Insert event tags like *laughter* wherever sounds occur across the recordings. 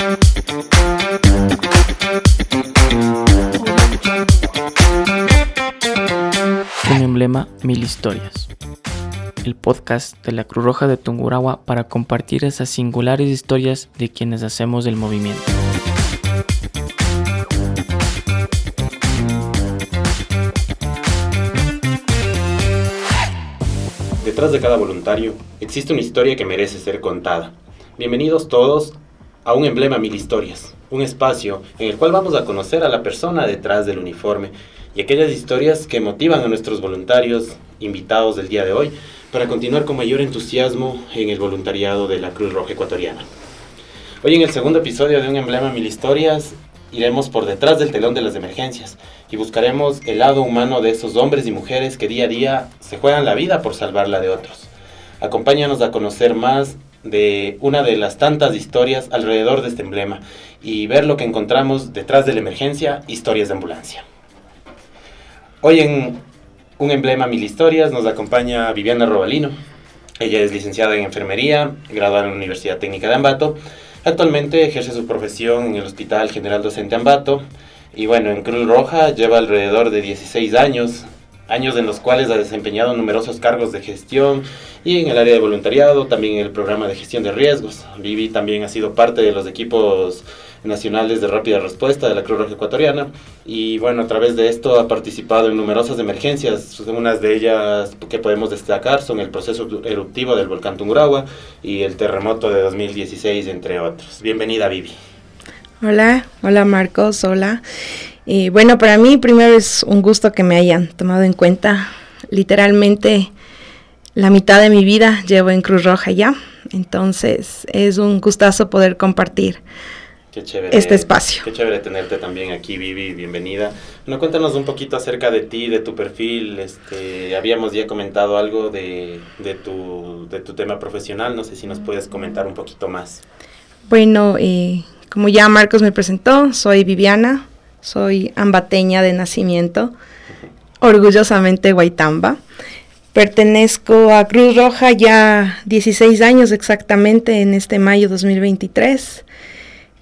Un emblema, mil historias. El podcast de la Cruz Roja de Tungurahua para compartir esas singulares historias de quienes hacemos el movimiento. Detrás de cada voluntario existe una historia que merece ser contada. Bienvenidos todos a un emblema mil historias, un espacio en el cual vamos a conocer a la persona detrás del uniforme y aquellas historias que motivan a nuestros voluntarios invitados del día de hoy para continuar con mayor entusiasmo en el voluntariado de la Cruz Roja Ecuatoriana. Hoy en el segundo episodio de Un Emblema Mil Historias iremos por detrás del telón de las emergencias y buscaremos el lado humano de esos hombres y mujeres que día a día se juegan la vida por salvarla de otros. Acompáñanos a conocer más de una de las tantas historias alrededor de este emblema y ver lo que encontramos detrás de la emergencia, historias de ambulancia. Hoy en un emblema Mil Historias nos acompaña Viviana Robalino. Ella es licenciada en enfermería, graduada en la Universidad Técnica de Ambato. Actualmente ejerce su profesión en el Hospital General Docente Ambato y bueno, en Cruz Roja lleva alrededor de 16 años, años en los cuales ha desempeñado numerosos cargos de gestión y en el área de voluntariado, también en el programa de gestión de riesgos. Vivi también ha sido parte de los equipos nacionales de rápida respuesta de la Cruz Roja Ecuatoriana y bueno, a través de esto ha participado en numerosas emergencias, unas de ellas que podemos destacar son el proceso eruptivo del volcán Tungurahua y el terremoto de 2016, entre otros. Bienvenida, Vivi. Hola, hola Marcos, hola. Y bueno, para mí primero es un gusto que me hayan tomado en cuenta. Literalmente la mitad de mi vida llevo en Cruz Roja ya, entonces es un gustazo poder compartir Qué chévere, este espacio. Qué chévere tenerte también aquí, Vivi, bienvenida. Bueno, cuéntanos un poquito acerca de ti, de tu perfil. Este, habíamos ya comentado algo de, de, tu, de tu tema profesional, no sé si nos puedes comentar un poquito más. Bueno, eh, como ya Marcos me presentó, soy Viviana, soy ambateña de nacimiento, orgullosamente guaitamba. Pertenezco a Cruz Roja ya 16 años exactamente en este mayo 2023.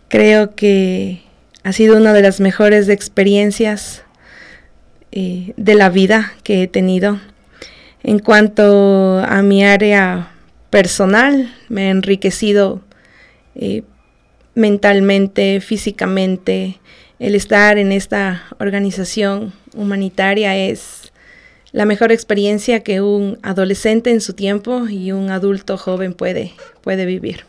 Creo que ha sido una de las mejores experiencias eh, de la vida que he tenido. En cuanto a mi área personal, me he enriquecido eh, mentalmente, físicamente. El estar en esta organización humanitaria es la mejor experiencia que un adolescente en su tiempo y un adulto joven puede, puede vivir.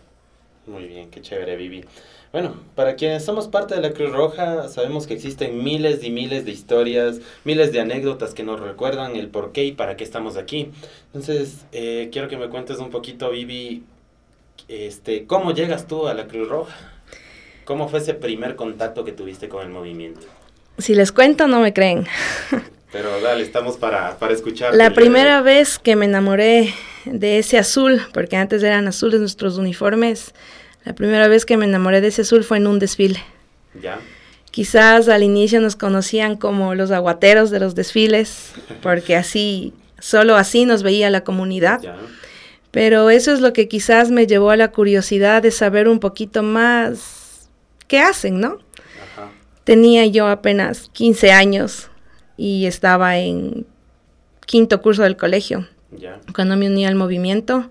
Muy bien, qué chévere, Vivi. Bueno, para quienes somos parte de la Cruz Roja, sabemos que existen miles y miles de historias, miles de anécdotas que nos recuerdan el por qué y para qué estamos aquí. Entonces, eh, quiero que me cuentes un poquito, Vivi, este, ¿cómo llegas tú a la Cruz Roja? ¿Cómo fue ese primer contacto que tuviste con el movimiento? Si les cuento, no me creen. Pero dale, estamos para, para escuchar. La primera vez que me enamoré de ese azul, porque antes eran azules nuestros uniformes, la primera vez que me enamoré de ese azul fue en un desfile. Ya. Quizás al inicio nos conocían como los aguateros de los desfiles, *laughs* porque así, solo así nos veía la comunidad. Ya. Pero eso es lo que quizás me llevó a la curiosidad de saber un poquito más qué hacen, ¿no? Ajá. Tenía yo apenas 15 años y estaba en quinto curso del colegio cuando me uní al movimiento.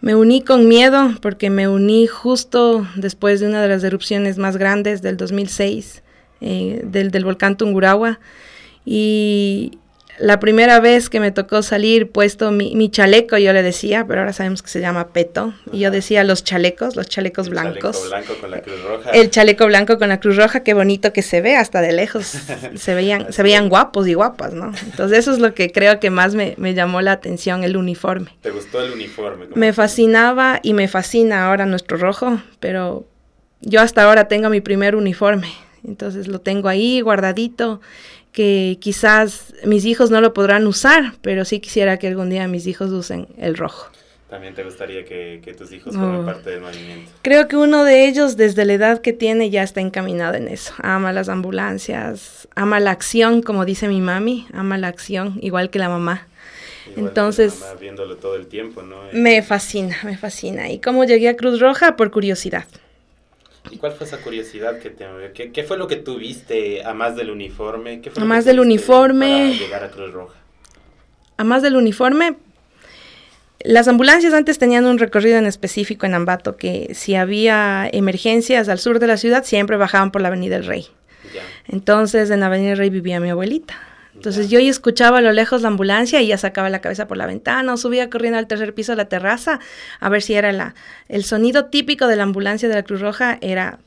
Me uní con miedo porque me uní justo después de una de las erupciones más grandes del 2006, eh, del, del volcán Tungurahua. Y la primera vez que me tocó salir puesto mi, mi, chaleco, yo le decía, pero ahora sabemos que se llama peto, y yo decía los chalecos, los chalecos El blancos. Chaleco blanco con la Cruz Roja. El chaleco blanco con la Cruz Roja, qué bonito que se ve hasta de lejos. *laughs* se veían, se veían guapos y guapas, ¿no? Entonces eso es lo que creo que más me, me llamó la atención, el uniforme. ¿Te gustó el uniforme? Me fascinaba y me fascina ahora nuestro rojo, pero yo hasta ahora tengo mi primer uniforme. Entonces lo tengo ahí guardadito que quizás mis hijos no lo podrán usar, pero sí quisiera que algún día mis hijos usen el rojo. ¿También te gustaría que, que tus hijos formen Oh. parte del movimiento? Creo que uno de ellos, desde la edad que tiene, ya está encaminado en eso. Ama las ambulancias, ama la acción, como dice mi mami, ama la acción, igual que la mamá. Igual Entonces- mamá viéndolo todo el tiempo, ¿no? Me fascina, me fascina. ¿Y cómo llegué a Cruz Roja? Por curiosidad. ¿Y cuál fue esa curiosidad que te ¿Qué, qué fue lo que tuviste a más del uniforme? ¿Qué fue a más del uniforme. Para llegar a Cruz Roja. A más del uniforme, las ambulancias antes tenían un recorrido en específico en Ambato, que si había emergencias al sur de la ciudad, siempre bajaban por la Avenida del Rey. Entonces, en la Avenida del Rey vivía mi abuelita. Entonces yo ya escuchaba a lo lejos la ambulancia y ya sacaba la cabeza por la ventana o subía corriendo al tercer piso de la terraza a ver si era la... El sonido típico de la ambulancia de la Cruz Roja era,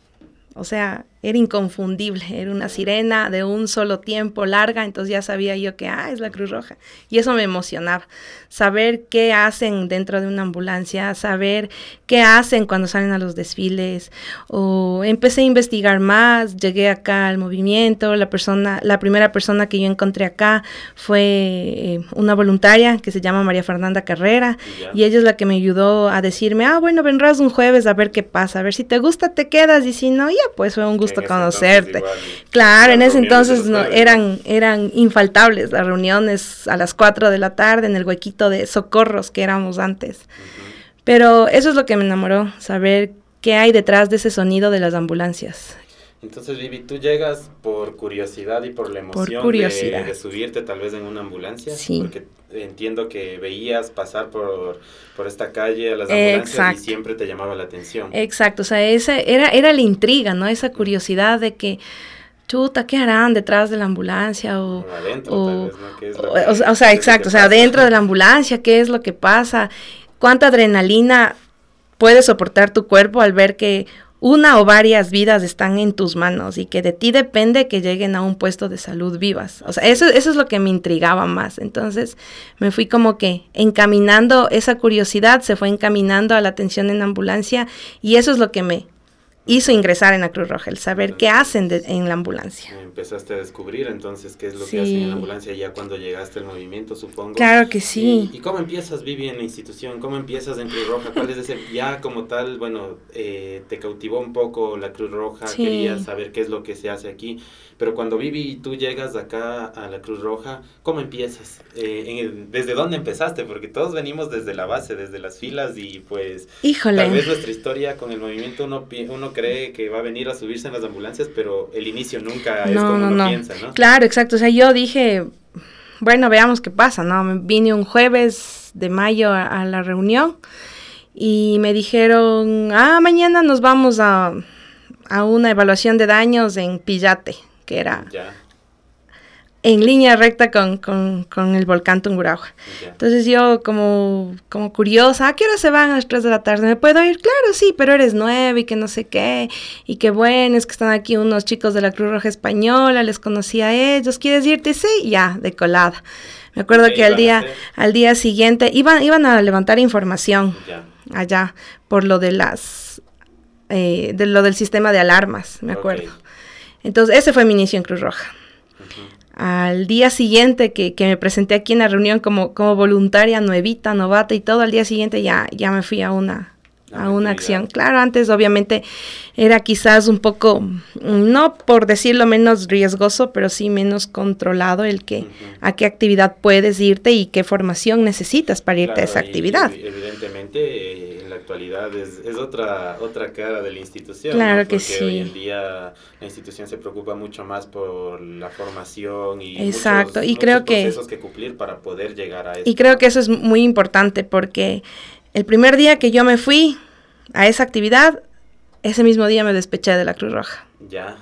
o sea, era inconfundible, era una sirena de un solo tiempo larga, entonces ya sabía yo que, ah, es la Cruz Roja. Y eso me emocionaba, saber qué hacen dentro de una ambulancia, saber qué hacen cuando salen a los desfiles, o empecé a investigar más, llegué acá al movimiento, la persona, la primera persona que yo encontré acá fue eh, una voluntaria que se llama María Fernanda Carrera, y ella es la que me ayudó a decirme, ah, bueno, vendrás un jueves a ver qué pasa, a ver si te gusta te quedas, y si no, ya, pues fue un gusto conocerte. claro, en ese entonces no, eran, eran infaltables las reuniones a las 4 de la tarde en el huequito de socorros que éramos antes. Pero eso es lo que me enamoró, saber qué hay detrás de ese sonido de las ambulancias. Entonces, Vivi, tú llegas por curiosidad y por la emoción De, subirte tal vez en una ambulancia. Sí. Porque entiendo que veías pasar por, por esta calle a las ambulancias y siempre te llamaba la atención. Exacto, o sea, esa era, era la intriga, ¿no? Esa curiosidad de que chuta, ¿qué harán detrás de la ambulancia? O, adentro, o, sea, exacto, o sea, dentro de la ambulancia, ¿qué es lo que pasa? ¿Cuánta adrenalina puede soportar tu cuerpo al ver que una o varias vidas están en tus manos y que de ti depende que lleguen a un puesto de salud vivas. O sea, eso, eso es lo que me intrigaba más. Entonces me fui como que encaminando esa curiosidad, se fue encaminando a la atención en ambulancia y eso es lo que me, hizo ingresar en la Cruz Roja, el saber qué hacen en la ambulancia. Empezaste a descubrir entonces qué es lo que hacen en la ambulancia ya cuando llegaste al movimiento, supongo. Claro que sí. ¿Y, cómo empiezas, Vivi, en la institución? ¿Cómo empiezas en Cruz Roja? ¿Cuál es ese, ya como tal, bueno, eh, te cautivó un poco la Cruz Roja, querías saber qué es lo que se hace aquí, pero cuando Vivi tú llegas acá a la Cruz Roja, ¿cómo empiezas? Eh, ¿Desde dónde empezaste? Porque todos venimos desde la base, desde las filas y pues Híjole. tal vez nuestra historia con el movimiento uno, uno cree que va a venir a subirse en las ambulancias, pero el inicio nunca es como uno piensa, ¿no? Claro, exacto. O sea, yo dije, bueno, veamos qué pasa, ¿no? Vine un jueves de mayo a, la reunión y me dijeron, ah, mañana nos vamos a, a una evaluación de daños en Pillate, que era en línea recta con, con, con el volcán Tungurahua. Entonces yo como, como curiosa, ¿a qué hora se van a las 3 de la tarde? ¿Me puedo ir? Claro, sí, pero eres nueve y que no sé qué, y qué bueno, es que están aquí unos chicos de la Cruz Roja Española, les conocí a ellos, ¿quieres irte? Sí, ya, de colada. Me acuerdo que al día, al día siguiente iban, iban a levantar información allá por lo de las eh, de lo del sistema de alarmas, me acuerdo. Entonces, ese fue mi inicio en Cruz Roja. Al día siguiente que, que, me presenté aquí en la reunión como, como voluntaria, nuevita, novata y todo, al día siguiente ya, ya me fui a una, a una acción. Claro, antes obviamente era quizás un poco, no por decirlo menos riesgoso, pero sí menos controlado el que a qué actividad puedes irte y qué formación necesitas para irte a esa actividad. evidentemente en la actualidad es, es, otra otra cara de la institución. Claro que sí. Hoy en día la institución se preocupa mucho más por la formación y Exacto. Muchos, y creo procesos que, que cumplir para poder llegar a eso. Y creo que eso es muy importante porque el primer día que yo me fui a esa actividad, ese mismo día me despeché de la Cruz Roja. Ya,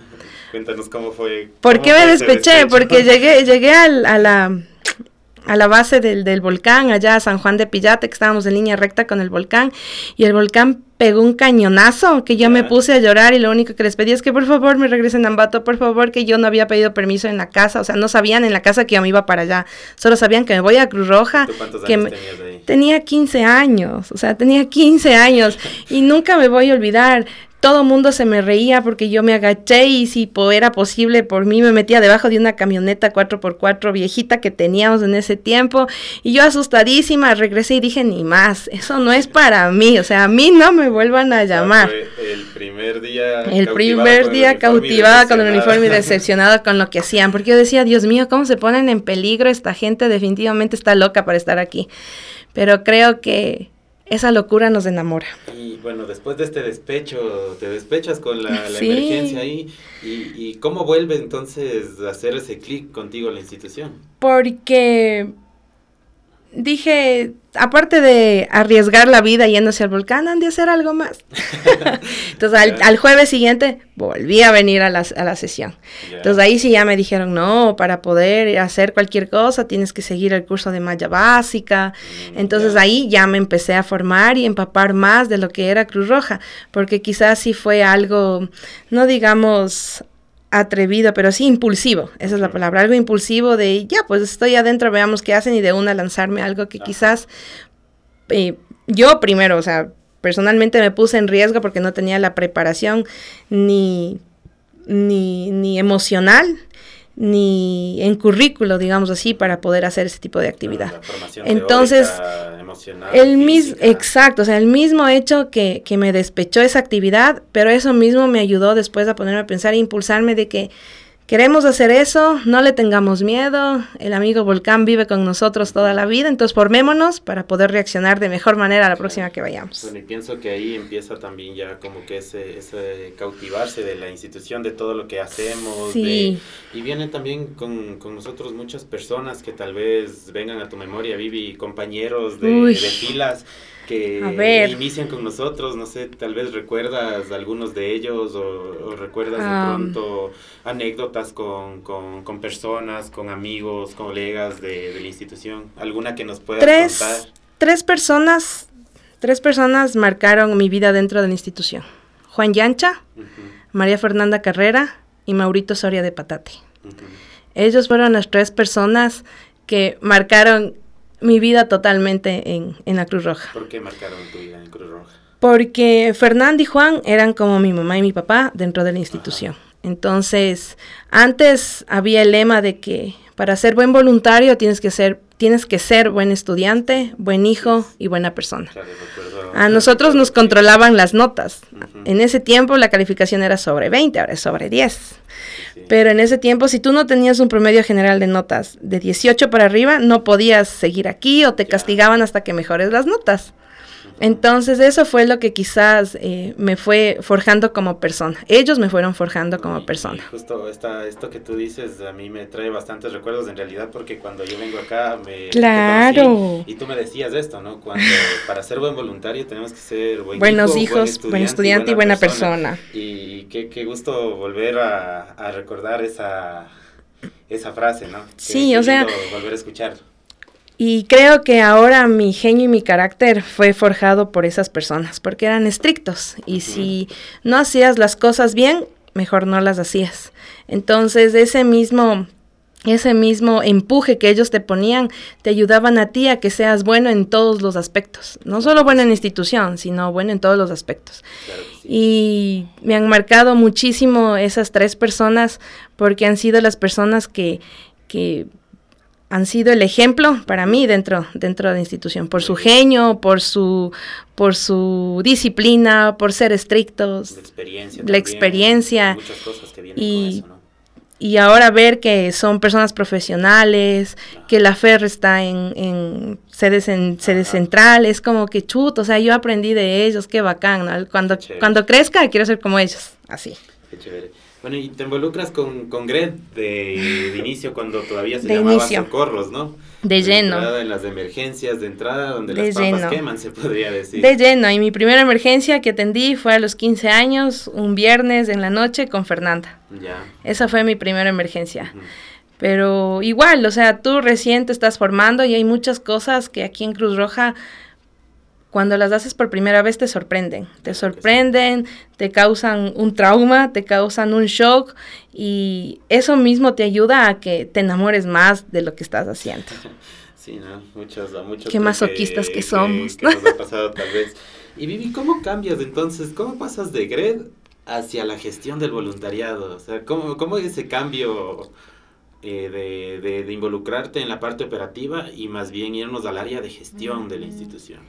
cuéntanos cómo fue. ¿Por qué me despeché? Porque *laughs* llegué, llegué a la a la base del, del, volcán, allá a San Juan de Pillate, que estábamos en línea recta con el volcán, y el volcán pegó un cañonazo que yo me puse a llorar y lo único que les pedí es que por favor me regresen a Ambato, por favor, que yo no había pedido permiso en la casa, o sea, no sabían en la casa que yo me iba para allá, solo sabían que me voy a Cruz Roja. cuántos que años tenías ahí? Tenía 15 años, o sea, tenía 15 años. Y nunca me voy a olvidar. Todo el mundo se me reía porque yo me agaché y si era posible por mí me metía debajo de una camioneta 4x4 viejita que teníamos en ese tiempo. Y yo asustadísima regresé y dije ni más, eso no es para mí, o sea, a mí no me vuelvan a llamar. el primer día el primer día cautivada con el uniforme y *laughs* decepcionada con lo que hacían, porque yo decía, Dios mío, cómo se ponen en peligro esta gente, definitivamente está loca para estar aquí. Pero creo que esa locura nos enamora. Y bueno, después de este despecho, te despechas con la, emergencia ahí. Y, ¿Y cómo vuelve entonces a hacer ese clic contigo la institución? Porque dije, aparte de arriesgar la vida yéndose al volcán, han de hacer algo más. *laughs* Entonces al, jueves siguiente volví a venir a la, a la sesión. Entonces ahí sí ya me dijeron, no, para poder hacer cualquier cosa tienes que seguir el curso de malla básica. Mm, Entonces ahí ya me empecé a formar y empapar más de lo que era Cruz Roja, porque quizás sí fue algo, no digamos atrevido, pero sí impulsivo, esa es la palabra, algo impulsivo de, ya, pues estoy adentro, veamos qué hacen y de una lanzarme algo que quizás eh, yo primero, o sea, personalmente me puse en riesgo porque no tenía la preparación ni, ni, ni emocional ni en currículo, digamos así, para poder hacer ese tipo de actividad. Entonces, el mismo, exacto, o sea, el mismo hecho que, que me despechó esa actividad, pero eso mismo me ayudó después a ponerme a pensar e impulsarme de que Queremos hacer eso, no le tengamos miedo, el amigo Volcán vive con nosotros toda la vida, entonces formémonos para poder reaccionar de mejor manera a la próxima que vayamos. Bueno, y pienso que ahí empieza también ya como que ese, ese cautivarse de la institución, de todo lo que hacemos. Sí. y vienen también con, con, nosotros muchas personas que tal vez vengan a tu memoria, Vivi, compañeros de, de filas que inician con nosotros, no sé, tal vez recuerdas algunos de ellos o, recuerdas de pronto anécdotas con, con, personas, con amigos, colegas de, de, la institución, alguna que nos puedas tres, contar. Tres personas, tres personas marcaron mi vida dentro de la institución. Juan Yancha, María Fernanda Carrera y Maurito Soria de Patate. Ellos fueron las tres personas que marcaron mi vida totalmente en, en la Cruz Roja. ¿Por qué marcaron tu vida en Cruz Roja? Porque Fernando y Juan eran como mi mamá y mi papá dentro de la institución. Entonces, antes había el lema de que para ser buen voluntario tienes que ser, tienes que ser buen estudiante, buen hijo y buena persona. a nosotros nos controlaban las notas. En ese tiempo la calificación era sobre 20, ahora es sobre 10. Pero en ese tiempo, si tú no tenías un promedio general de notas de 18 para arriba, no podías seguir aquí o te castigaban hasta que mejores las notas. Entonces eso fue lo que quizás eh, me fue forjando como persona. Ellos me fueron forjando como persona. justo esta, esto que tú dices a mí me trae bastantes recuerdos en realidad porque cuando yo vengo acá me... Claro. y tú me decías esto, ¿no? Cuando para ser buen voluntario tenemos que ser buen Buenos hijos, buen estudiante, y buena, persona. Y qué, qué, gusto volver a, a, recordar esa, esa frase, ¿no? sí, o sea... Volver a escuchar. Y creo que ahora mi genio y mi carácter fue forjado por esas personas, porque eran estrictos. Y si no hacías las cosas bien, mejor no las hacías. Entonces, ese mismo ese mismo empuje que ellos te ponían te ayudaban a ti a que seas bueno en todos los aspectos. No solo bueno en institución, sino bueno en todos los aspectos. Y me han marcado muchísimo esas tres personas porque han sido las personas que, que han sido el ejemplo para mí dentro, dentro de la institución, por su genio, por su, por su disciplina, por ser estrictos, la experiencia, la experiencia muchas cosas que vienen y, con eso, y ahora ver que son personas profesionales, que la FER está en, en sedes, en sedes centrales, como que chuto, o sea, yo aprendí de ellos, qué bacán, ¿no? Cuando, cuando crezca quiero ser como ellos, así. Qué chévere. Bueno, y te involucras con, con Gred de, inicio cuando todavía se llamaba Socorros, ¿no? De, lleno. Entrada en las emergencias, de entrada donde las papas queman, se podría decir. De lleno. Y mi primera emergencia que atendí fue a los 15 años, un viernes en la noche con Fernanda. Ya. Esa fue mi primera emergencia. Pero igual, o sea, tú recién te estás formando y hay muchas cosas que aquí en Cruz Roja cuando las haces por primera vez te sorprenden, te sorprenden, te causan un trauma, te causan un shock y eso mismo te ayuda a que te enamores más de lo que estás haciendo. *laughs* Sí, ¿no? Muchos, muchos Qué masoquistas que, somos. Que, nos ha pasado tal vez. Y Vivi, ¿cómo cambias entonces? ¿Cómo pasas de GRED hacia la gestión del voluntariado? O sea, ¿cómo, cómo ese cambio eh, de, de, de involucrarte en la parte operativa y más bien irnos al área de gestión de la institución?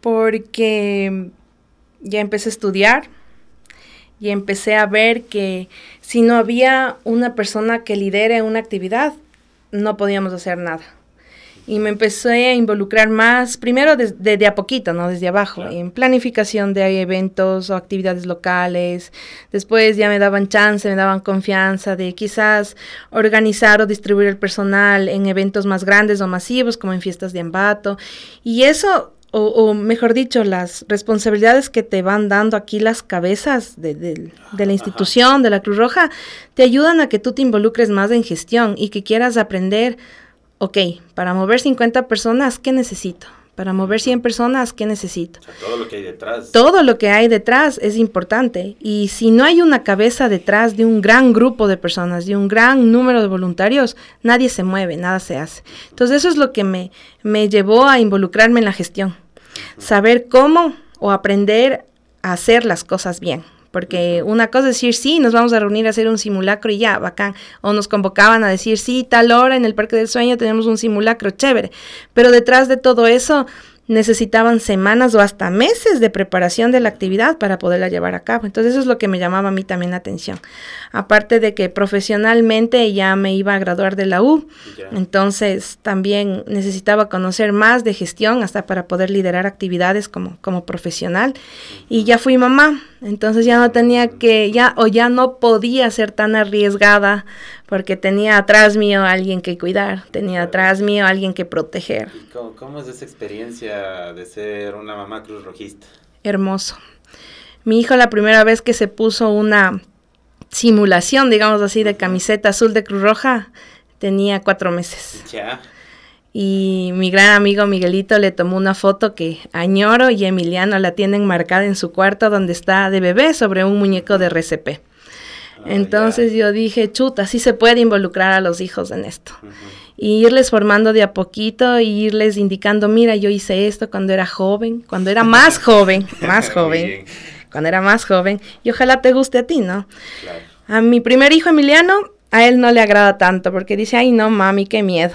Porque ya empecé a estudiar y empecé a ver que si no había una persona que lidere una actividad, no podíamos hacer nada. y me empecé a involucrar más, primero desde a poquito, ¿no? Desde abajo, en planificación de eventos o actividades locales. Después ya me daban chance, me daban confianza de quizás organizar o distribuir el personal en eventos más grandes o masivos, como en fiestas de ambato. Y eso o, mejor dicho, las responsabilidades que te van dando aquí las cabezas de, la institución, de la Cruz Roja, te ayudan a que tú te involucres más en gestión y que quieras aprender, ok, para mover 50 personas, ¿qué necesito? Para mover 100 personas, ¿qué necesito? todo lo que hay detrás. Todo lo que hay detrás es importante. Y si no hay una cabeza detrás de un gran grupo de personas, de un gran número de voluntarios, nadie se mueve, nada se hace. Entonces eso es lo que me, me llevó a involucrarme en la gestión. Saber cómo o aprender a hacer las cosas bien. Porque una cosa es decir, sí, nos vamos a reunir a hacer un simulacro y ya, bacán. O nos convocaban a decir, sí, tal hora en el Parque del Sueño tenemos un simulacro, chévere. Pero detrás de todo eso necesitaban semanas o hasta meses de preparación de la actividad para poderla llevar a cabo. Entonces eso es lo que me llamaba a mí también la atención. Aparte de que profesionalmente ya me iba a graduar de la U, entonces también necesitaba conocer más de gestión hasta para poder liderar actividades como, como profesional. Y ya fui mamá, entonces ya no tenía que, ya o ya no podía ser tan arriesgada porque tenía atrás mío alguien que cuidar, tenía atrás mío alguien que proteger. cómo, es esa experiencia de ser una mamá cruz rojista? Hermoso. Mi hijo la primera vez que se puso una simulación, digamos así, de camiseta azul de Cruz Roja, tenía cuatro meses. Ya. Y mi gran amigo Miguelito le tomó una foto que añoro y Emiliano la tienen marcada en su cuarto donde está de bebé sobre un muñeco de RCP. Ah, Entonces yo dije, chuta, sí se puede involucrar a los hijos en esto. Y irles formando de a poquito y irles indicando, mira, yo hice esto cuando era joven, cuando era más *laughs* joven, más joven, cuando era más joven. Y ojalá te guste a ti, ¿no? A mi primer hijo Emiliano, a él no le agrada tanto porque dice, ay no, mami, qué miedo.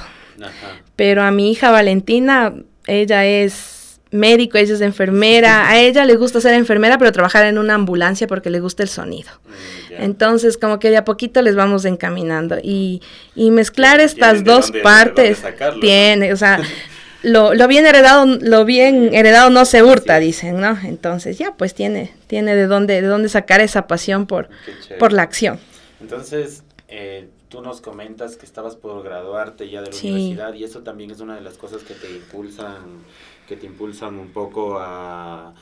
Pero a mi hija Valentina, ella es médico, ella es enfermera, a ella le gusta ser enfermera, pero trabajar en una ambulancia porque le gusta el sonido. Mm, Entonces, como que de a poquito les vamos encaminando. Y, y mezclar estas dos partes tiene, o sea, *laughs* lo, lo, bien heredado, lo bien heredado no se hurta, dicen, ¿no? Entonces, ya, pues tiene, tiene de dónde, de dónde sacar esa pasión por, por la acción. Entonces, eh, tú nos comentas que estabas por graduarte ya de la universidad y eso también es una de las cosas que te impulsan que te impulsan un poco a,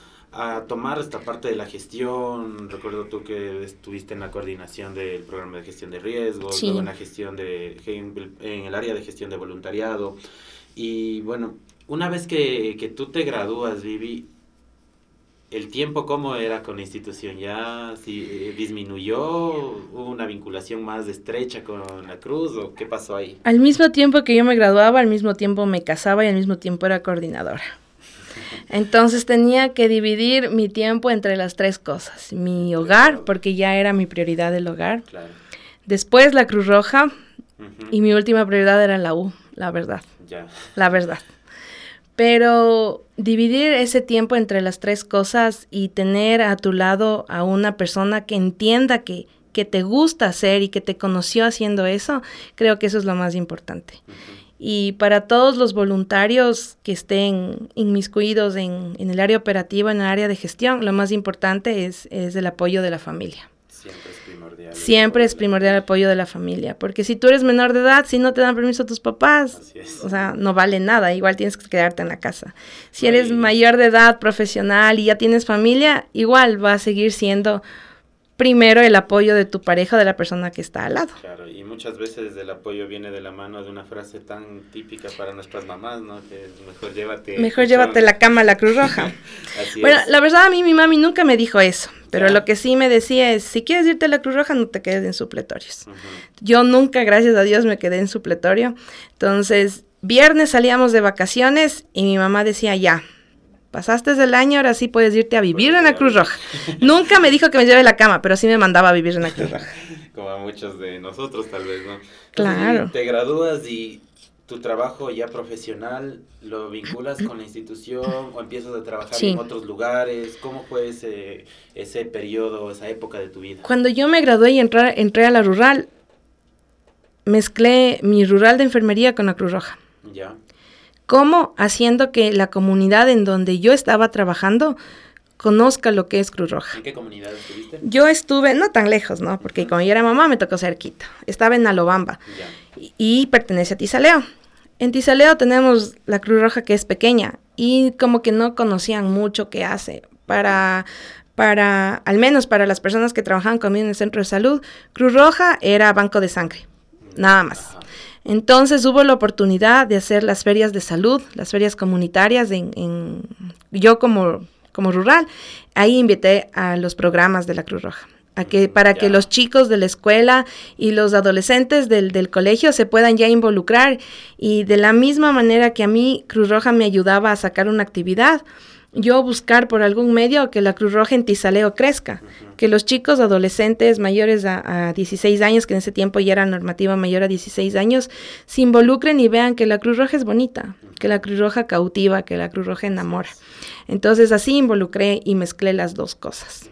tomar esta parte de la gestión. Recuerdo tú que estuviste en la coordinación del programa de gestión de riesgos, luego en la gestión de en el área de gestión de voluntariado. Y bueno, una vez que, que tú te gradúas, Vivi, ¿el tiempo cómo era con la institución? ¿Ya si, eh, disminuyó? ¿Hubo una vinculación más estrecha con la Cruz o qué pasó ahí? Al mismo tiempo que yo me graduaba, al mismo tiempo me casaba y al mismo tiempo era coordinadora. Entonces tenía que dividir mi tiempo entre las tres cosas. Mi hogar, porque ya era mi prioridad el hogar. Después la Cruz Roja. Y mi última prioridad era la U, la verdad. La verdad. Pero dividir ese tiempo entre las tres cosas y tener a tu lado a una persona que entienda que, que te gusta hacer y que te conoció haciendo eso, creo que eso es lo más importante. Y para todos los voluntarios que estén inmiscuidos en, en, el área operativa, en el área de gestión, lo más importante es, es el apoyo de la familia. Primordial. Siempre es primordial el apoyo de la familia, porque si tú eres menor de edad, si no te dan permiso a tus papás, o sea, no vale nada, igual tienes que quedarte en la casa. Si eres mayor de edad, profesional y ya tienes familia, igual va a seguir siendo primero el apoyo de tu pareja, de la persona que está al lado. Claro, y muchas veces el apoyo viene de la mano de una frase tan típica para nuestras mamás, ¿no? Que es mejor llévate... Mejor llévate la cama a la Cruz *laughs* Roja. bueno, la verdad a mí mi mami nunca me dijo eso, pero lo que sí me decía es, si quieres irte a la Cruz Roja, no te quedes en supletorios. Yo nunca, gracias a Dios, me quedé en supletorio. Entonces, viernes salíamos de vacaciones y mi mamá decía, ya, pasaste el año, ahora sí puedes irte a vivir en la Cruz Roja. *laughs* Nunca me dijo que me lleve la cama, pero sí me mandaba a vivir en la Cruz *laughs* Roja. Como a muchos de nosotros, tal vez, ¿no? claro. Te gradúas y tu trabajo ya profesional lo vinculas con la institución o empiezas a trabajar en otros lugares. ¿Cómo fue ese, ese periodo, esa época de tu vida? Cuando yo me gradué y entré, entré a la rural, mezclé mi rural de enfermería con la Cruz Roja. Ya. ¿Cómo? Haciendo que la comunidad en donde yo estaba trabajando conozca lo que es Cruz Roja. ¿En qué comunidad estuviste? Yo estuve, no tan lejos, ¿no? Porque como yo era mamá, me tocó cerquita. Estaba en Alobamba y, pertenece a Tizaleo. En Tizaleo tenemos la Cruz Roja que es pequeña y como que no conocían mucho qué hace. Para, para, al menos para las personas que trabajaban conmigo en el centro de salud, Cruz Roja era banco de sangre, nada más. Entonces hubo la oportunidad de hacer las ferias de salud, las ferias comunitarias, yo como, como rural, ahí invité a los programas de la Cruz Roja. A que, para que los chicos de la escuela y los adolescentes del, del, colegio se puedan ya involucrar y de la misma manera que a mí Cruz Roja me ayudaba a sacar una actividad, yo buscar por algún medio que la Cruz Roja en Tizaleo crezca, que los chicos adolescentes mayores a, a, 16 años, que en ese tiempo ya era normativa mayor a 16 años, se involucren y vean que la Cruz Roja es bonita, que la Cruz Roja cautiva, que la Cruz Roja enamora. Entonces así involucré y mezclé las dos cosas.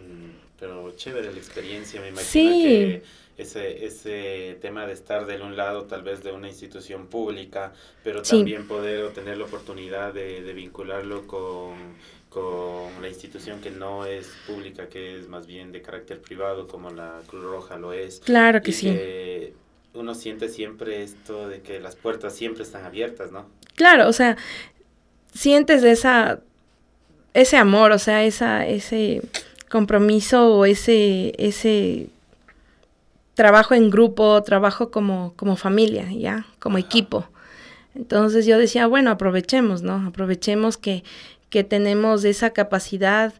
Pero chévere la experiencia, me imagino sí. que ese, ese tema de estar de un lado tal vez de una institución pública, pero Sí. también poder tener la oportunidad de, de vincularlo con, con la institución que no es pública, que es más bien de carácter privado, como la Cruz Roja lo es. Claro que y sí. que uno siente siempre esto de que las puertas siempre están abiertas, ¿no? Claro, o sea, sientes esa, ese amor, o sea, esa, ese compromiso o ese, ese trabajo en grupo, trabajo como, como familia, ¿ya? Como Ajá. equipo. Entonces yo decía, bueno, aprovechemos, ¿no? Aprovechemos que, que tenemos esa capacidad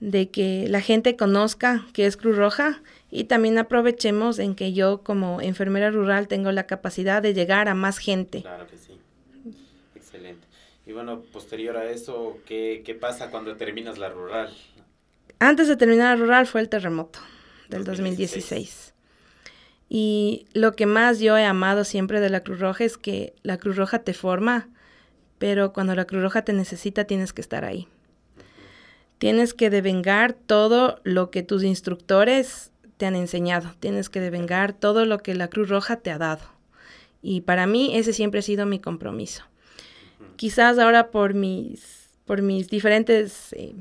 de que la gente conozca que es Cruz Roja y también aprovechemos en que yo como enfermera rural tengo la capacidad de llegar a más gente. Claro que sí. Excelente. Y bueno, posterior a eso, ¿qué, qué pasa cuando terminas la rural? Antes de terminar rural fue el terremoto del 2016. 2016. Y lo que más yo he amado siempre de la Cruz Roja es que la Cruz Roja te forma, pero cuando la Cruz Roja te necesita tienes que estar ahí. Tienes que devengar todo lo que tus instructores te han enseñado. Tienes que devengar todo lo que la Cruz Roja te ha dado. Y para mí ese siempre ha sido mi compromiso. Quizás ahora por mis, por mis diferentes eh,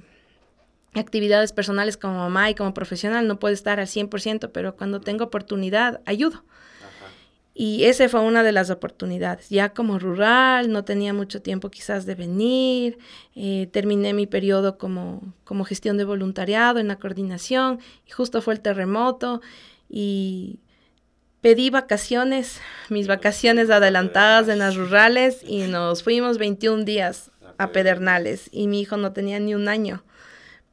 actividades personales como mamá y como profesional no puedo estar al 100%, pero cuando tengo oportunidad ayudo. Ajá. Y esa fue una de las oportunidades. Ya como rural, no tenía mucho tiempo quizás de venir, eh, terminé mi periodo como, como gestión de voluntariado en la coordinación y justo fue el terremoto y pedí vacaciones, mis vacaciones adelantadas en las *laughs* rurales y nos fuimos 21 días a Pedernales y mi hijo no tenía ni un año.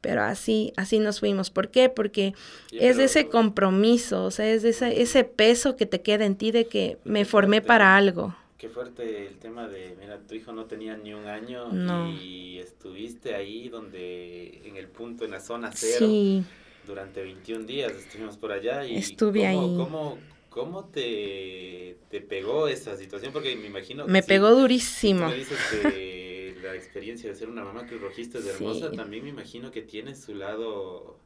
Pero así, así nos fuimos. ¿Por qué? Porque Sí, es pero- ese compromiso, o sea, es ese, ese peso que te queda en ti de que me formé fuerte. para algo. Qué fuerte el tema de, mira, tu hijo no tenía ni un año No. y estuviste ahí donde, en el punto, en la zona cero, Sí, durante 21 días estuvimos por allá y Estuve ¿cómo, ahí. ¿cómo, cómo te, te pegó esa situación? Porque me imagino... me sí, pegó durísimo. me dices que la experiencia de ser una mamá que rojista es hermosa, Sí. también me imagino que tiene su lado...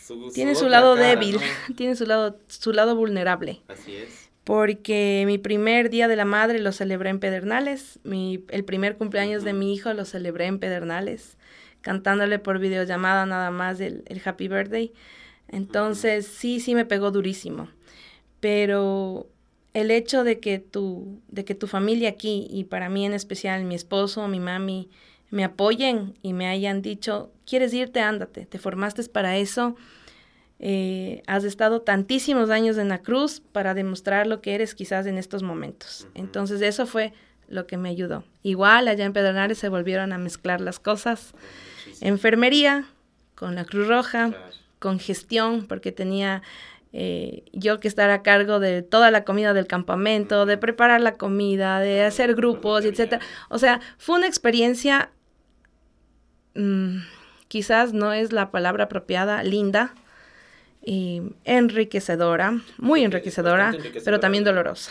Su, Tiene su lado cara, débil, ¿no? *laughs* tiene su lado, su lado vulnerable. Así es. Porque mi primer día de la madre lo celebré en Pedernales, mi, el primer cumpleaños de mi hijo lo celebré en Pedernales, cantándole por videollamada nada más el, el Happy Birthday. Entonces sí, sí me pegó durísimo. Pero el hecho de que tu, de que tu familia aquí, y para mí en especial mi esposo, mi mami, me apoyen y me hayan dicho, quieres irte, ándate, te formaste para eso, eh, has estado tantísimos años en la cruz para demostrar lo que eres quizás en estos momentos. Entonces eso fue lo que me ayudó. Igual allá en Pedernales se volvieron a mezclar las cosas. Enfermería con la Cruz Roja, con gestión, porque tenía eh, yo que estar a cargo de toda la comida del campamento, de preparar la comida, de hacer grupos, etcétera. O sea, fue una experiencia, mm, quizás no es la palabra apropiada, linda, y enriquecedora, muy Sí, enriquecedora, bastante enriquecedora. pero también dolorosa.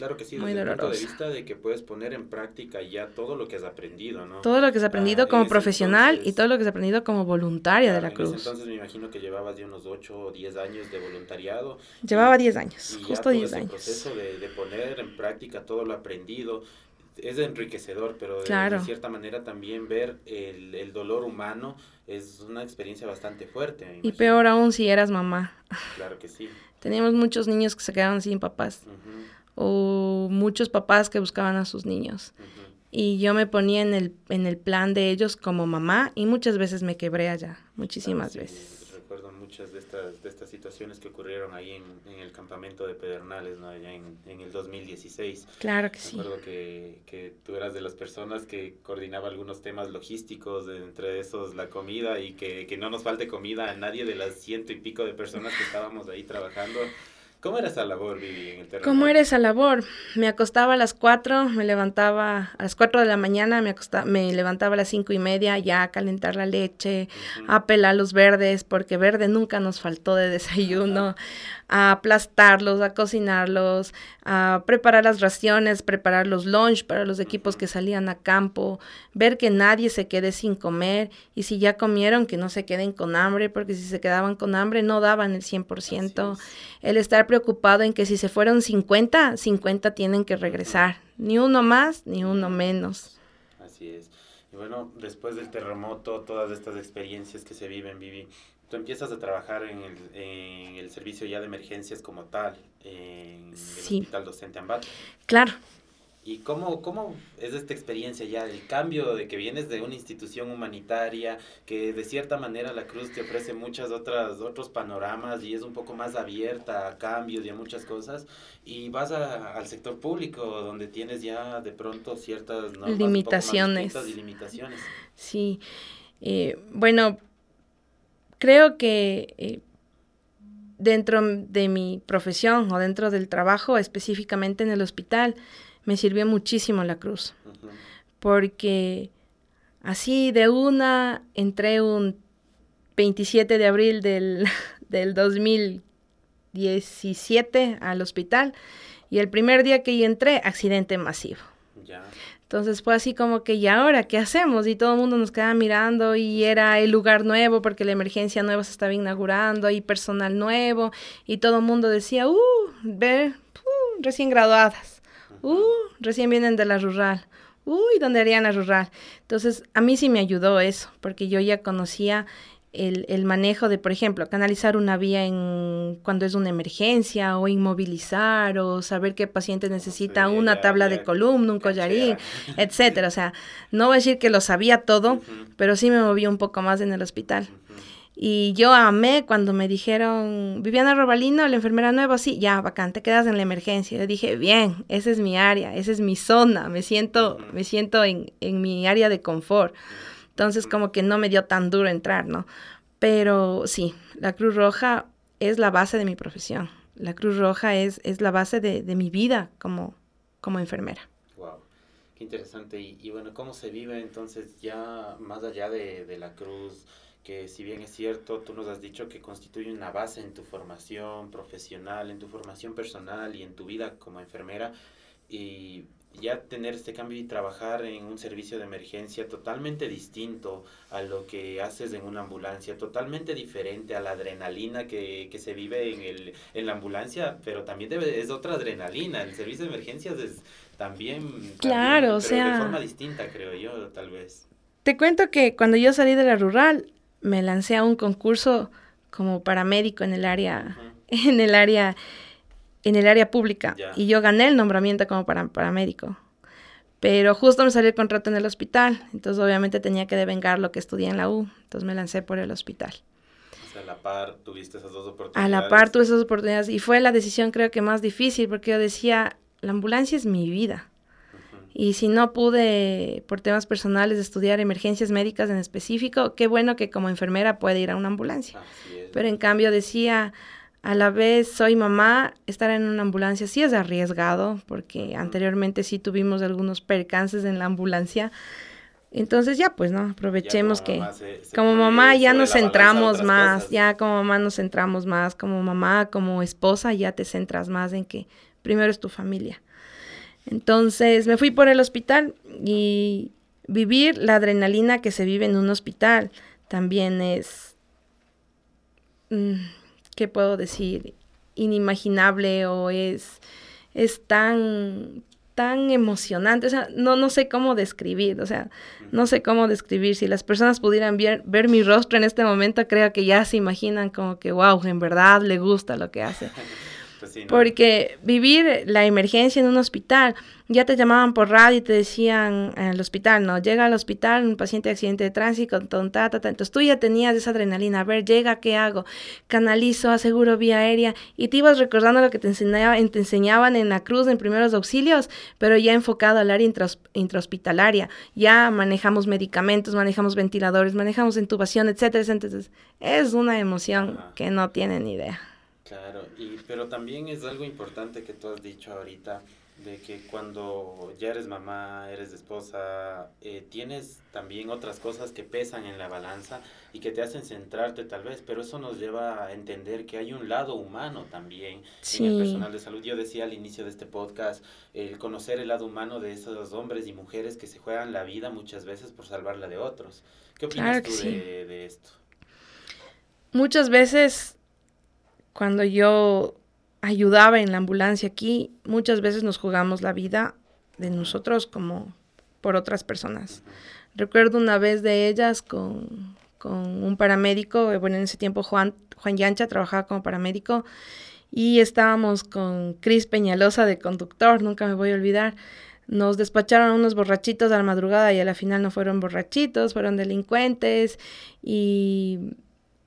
Claro que sí, Muy desde el punto de vista de que puedes poner en práctica ya todo lo que has aprendido, ¿no? Todo lo que has aprendido Ah, como profesional y entonces- todo lo que has aprendido como voluntaria de Claro, la en Cruz. ese entonces me imagino que llevabas ya unos 8 o 10 años de voluntariado. Llevaba y- 10 años, y justo todo 10 ese años. proceso de, de poner en práctica todo lo aprendido, es enriquecedor, pero de, cierta manera también ver el, el, dolor humano es una experiencia bastante fuerte. Y peor aún si eras mamá. Claro que sí. Teníamos muchos niños que se quedaban sin papás o muchos papás que buscaban a sus niños. Y yo me ponía en el, en el plan de ellos como mamá y muchas veces me quebré allá, muchísimas veces recuerdo muchas de estas, de estas situaciones que ocurrieron ahí en, en el campamento de Pedernales, ¿no? allá en, en el 2016. Claro que sí. Recuerdo que, que, tú eras de las personas que coordinaba algunos temas logísticos, entre esos la comida y que, que no nos falte comida a nadie de las ciento y pico de personas que estábamos ahí trabajando. ¿Cómo era esa labor, Vivi, en el terreno? ¿Cómo era esa labor? Me acostaba a las 4, me levantaba a las 4 de la mañana, me, acostaba, me levantaba a las cinco y media ya a calentar la leche, a pelar los verdes, porque verde nunca nos faltó de desayuno, a aplastarlos, a cocinarlos, a preparar las raciones, preparar los lunch para los equipos que salían a campo, ver que nadie se quede sin comer y si ya comieron que no se queden con hambre, porque si se quedaban con hambre no daban el 100%. El estar preocupado en que si se fueron 50, 50 tienen que regresar, ni uno más ni uno menos. Así es. Y bueno, después del terremoto, todas estas experiencias que se viven, Vivi, tú empiezas a trabajar en el, en el servicio ya de emergencias como tal, en el Hospital Docente Ambato. Claro. ¿Y cómo, cómo es esta experiencia ya, el cambio de que vienes de una institución humanitaria, que de cierta manera la Cruz te ofrece muchas otras, otros panoramas y es un poco más abierta a cambios y a muchas cosas, y vas al sector público donde tienes ya de pronto ciertas limitaciones. y limitaciones. Sí, eh, bueno, creo que eh, dentro de mi profesión o dentro del trabajo, específicamente en el hospital, me sirvió muchísimo la cruz. Porque así de una entré un 27 de abril del, *laughs* del 2017 al hospital y el primer día que yo entré, accidente masivo. Ya. Entonces fue así como que, ¿y ahora qué hacemos? Y todo el mundo nos quedaba mirando y era el lugar nuevo porque la emergencia nueva se estaba inaugurando y personal nuevo y todo el mundo decía, uh, ve, uh, recién graduadas, uh, recién vienen de la rural, uy, ¿dónde harían la rural? Entonces a mí sí me ayudó eso porque yo ya conocía el, el, manejo de, por ejemplo, canalizar una vía en cuando es una emergencia o inmovilizar o saber qué paciente necesita una tabla de columna, un collarín, *laughs* etcétera. O sea, no voy a decir que lo sabía todo, pero sí me moví un poco más en el hospital. Y yo amé cuando me dijeron, Viviana Robalino, la enfermera nueva, sí, ya, bacán, te quedas en la emergencia. Yo dije, bien, esa es mi área, esa es mi zona, me siento, me siento en, en mi área de confort. Entonces como que no me dio tan duro entrar, ¿no? Pero sí, la Cruz Roja es la base de mi profesión. La Cruz Roja es, es la base de, de mi vida como, como enfermera. Wow, qué interesante. Y, y, bueno, ¿cómo se vive entonces ya más allá de, de la Cruz? que si bien es cierto, tú nos has dicho que constituye una base en tu formación profesional, en tu formación personal y en tu vida como enfermera, y ya tener este cambio y trabajar en un servicio de emergencia totalmente distinto a lo que haces en una ambulancia, totalmente diferente a la adrenalina que, que se vive en, el, en la ambulancia, pero también debe, es otra adrenalina. El servicio de emergencias es también, claro, o sea, de forma distinta, creo yo, tal vez. Te cuento que cuando yo salí de la rural, me lancé a un concurso como paramédico en el área, en el área en el área pública y yo gané el nombramiento como para, paramédico. Pero justo me salió el contrato en el hospital, entonces obviamente tenía que devengar lo que estudié en la U, entonces me lancé por el hospital. O sea, a la par tuviste esas dos oportunidades. A la par tuve esas oportunidades y fue la decisión creo que más difícil porque yo decía, la ambulancia es mi vida. Y si no pude, por temas personales, estudiar emergencias médicas en específico, qué bueno que como enfermera puede ir a una ambulancia. Pero en cambio decía, a la vez soy mamá, estar en una ambulancia sí es arriesgado, porque anteriormente sí tuvimos algunos percances en la ambulancia. Entonces ya pues, ¿no? Aprovechemos que como mamá ya nos centramos más, ya como mamá nos centramos más, como mamá, como esposa ya te centras más en que primero es tu familia. Entonces me fui por el hospital y vivir la adrenalina que se vive en un hospital también es... Mm, ¿qué puedo decir? Inimaginable o es, es tan, tan emocionante, o sea, no, no sé cómo describir, o sea, no sé cómo describir. Si las personas pudieran ver, ver mi rostro en este momento, creo que ya se imaginan como que, wow, en verdad le gusta lo que hace. *laughs* Pues Porque vivir la emergencia en un hospital, ya te llamaban por radio y te decían al hospital, no, llega al hospital un paciente de accidente de tránsito, ton, ta, ta, ta. entonces tú ya tenías esa adrenalina, a ver, llega, ¿qué hago? Canalizo, aseguro vía aérea, y te ibas recordando lo que te, enseñaba, te enseñaban en la cruz en primeros auxilios, pero ya enfocado al área intrahospitalaria, ya manejamos medicamentos, manejamos ventiladores, manejamos intubación, etcétera, etcétera. Es una emoción que no tienen idea. Claro, y, pero también es algo importante que tú has dicho ahorita, de que cuando ya eres mamá, eres esposa, eh, tienes también otras cosas que pesan en la balanza y que te hacen centrarte tal vez, pero eso nos lleva a entender que hay un lado humano también en el personal de salud. Yo decía al inicio de este podcast, el conocer el lado humano de esos hombres y mujeres que se juegan la vida muchas veces por salvar la de otros. ¿Qué opinas tú de, de esto? Muchas veces cuando yo ayudaba en la ambulancia aquí, muchas veces nos jugamos la vida de nosotros como por otras personas. Recuerdo una vez de ellas con, un paramédico, eh, bueno, en ese tiempo Juan, Juan Yancha trabajaba como paramédico y estábamos con Cris Peñalosa de conductor, nunca me voy a olvidar. Nos despacharon unos borrachitos a la madrugada y a la final no fueron borrachitos, fueron delincuentes y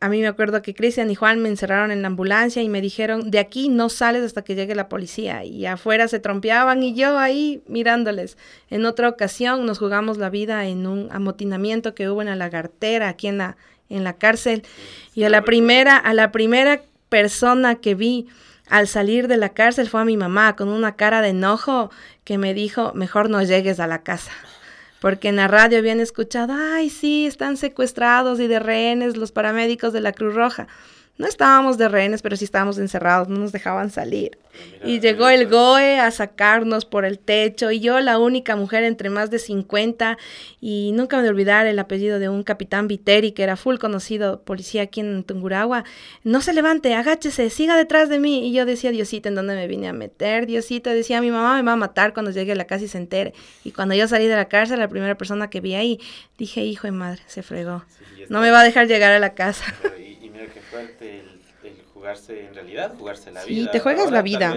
a mí me acuerdo que Cristian y Juan me encerraron en la ambulancia y me dijeron, de aquí no sales hasta que llegue la policía. Y afuera se trompeaban y yo ahí mirándoles. En otra ocasión nos jugamos la vida en un amotinamiento que hubo en la lagartera, aquí en la, en la cárcel. Y a la primera, a la primera persona que vi al salir de la cárcel fue a mi mamá con una cara de enojo que me dijo, mejor no llegues a la casa porque en la radio habían escuchado, ay, sí, están secuestrados y de rehenes los paramédicos de la Cruz Roja. No estábamos de rehenes, pero sí estábamos encerrados, no nos dejaban salir. y llegó el GOE a sacarnos por el techo y yo la única mujer entre más de 50 y nunca me voy a olvidar el apellido de un capitán Viteri que era full conocido policía aquí en Tunguragua. No se levante, agáchese, siga detrás de mí. Y yo decía, Diosito, ¿en dónde me vine a meter? Diosito, decía, mi mamá me va a matar cuando llegue a la casa y se entere. Y cuando yo salí de la cárcel, la primera persona que vi ahí, dije, hijo de madre, se fregó. no me va a dejar llegar a la casa *laughs* fuerte el, jugarse, en realidad, jugarse la vida. Sí, te juegas la vida.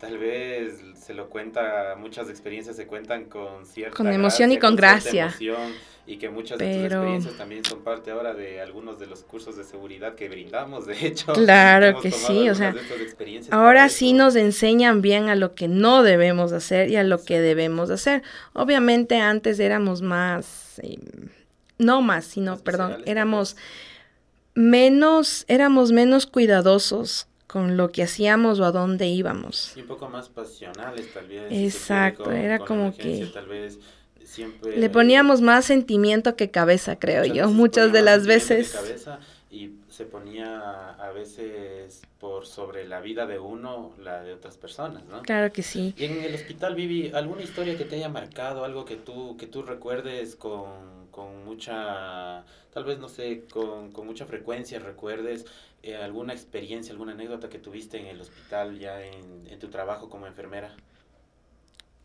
Tal vez, se lo cuenta, muchas experiencias se cuentan con cierta Con emoción y con, gracia. Emoción, y que muchas de tus experiencias también son parte ahora de algunos de los cursos de seguridad que brindamos, de hecho. Claro que sí, o sea, ahora sí nos enseñan bien a lo que no debemos hacer y a lo que debemos hacer. Obviamente antes éramos más, eh, no más, sino, perdón, éramos menos, éramos menos cuidadosos con lo que hacíamos o a dónde íbamos. Y un poco más pasionales tal vez. Exacto, era como que... Le poníamos más sentimiento que cabeza, creo yo, muchas de las veces. y se ponía a veces por sobre la vida de uno, la de otras personas, ¿no? Claro que sí. Y en el hospital, Vivi, ¿alguna historia que te haya marcado, algo que tú, que tú recuerdes con, con mucha tal vez, no sé, con, mucha frecuencia recuerdes eh, alguna experiencia, alguna anécdota que tuviste en el hospital ya en, tu trabajo como enfermera.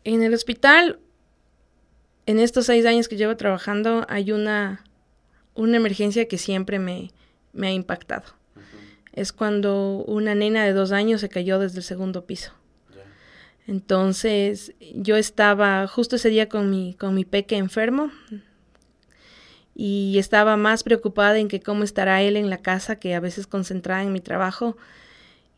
En el hospital, en estos seis años que llevo trabajando, hay una, una emergencia que siempre me, me ha impactado. Es cuando una nena de dos años se cayó desde el segundo piso. Entonces, yo estaba justo ese día con mi, con mi peque enfermo, y estaba más preocupada en que cómo estará él en la casa que a veces concentrada en mi trabajo.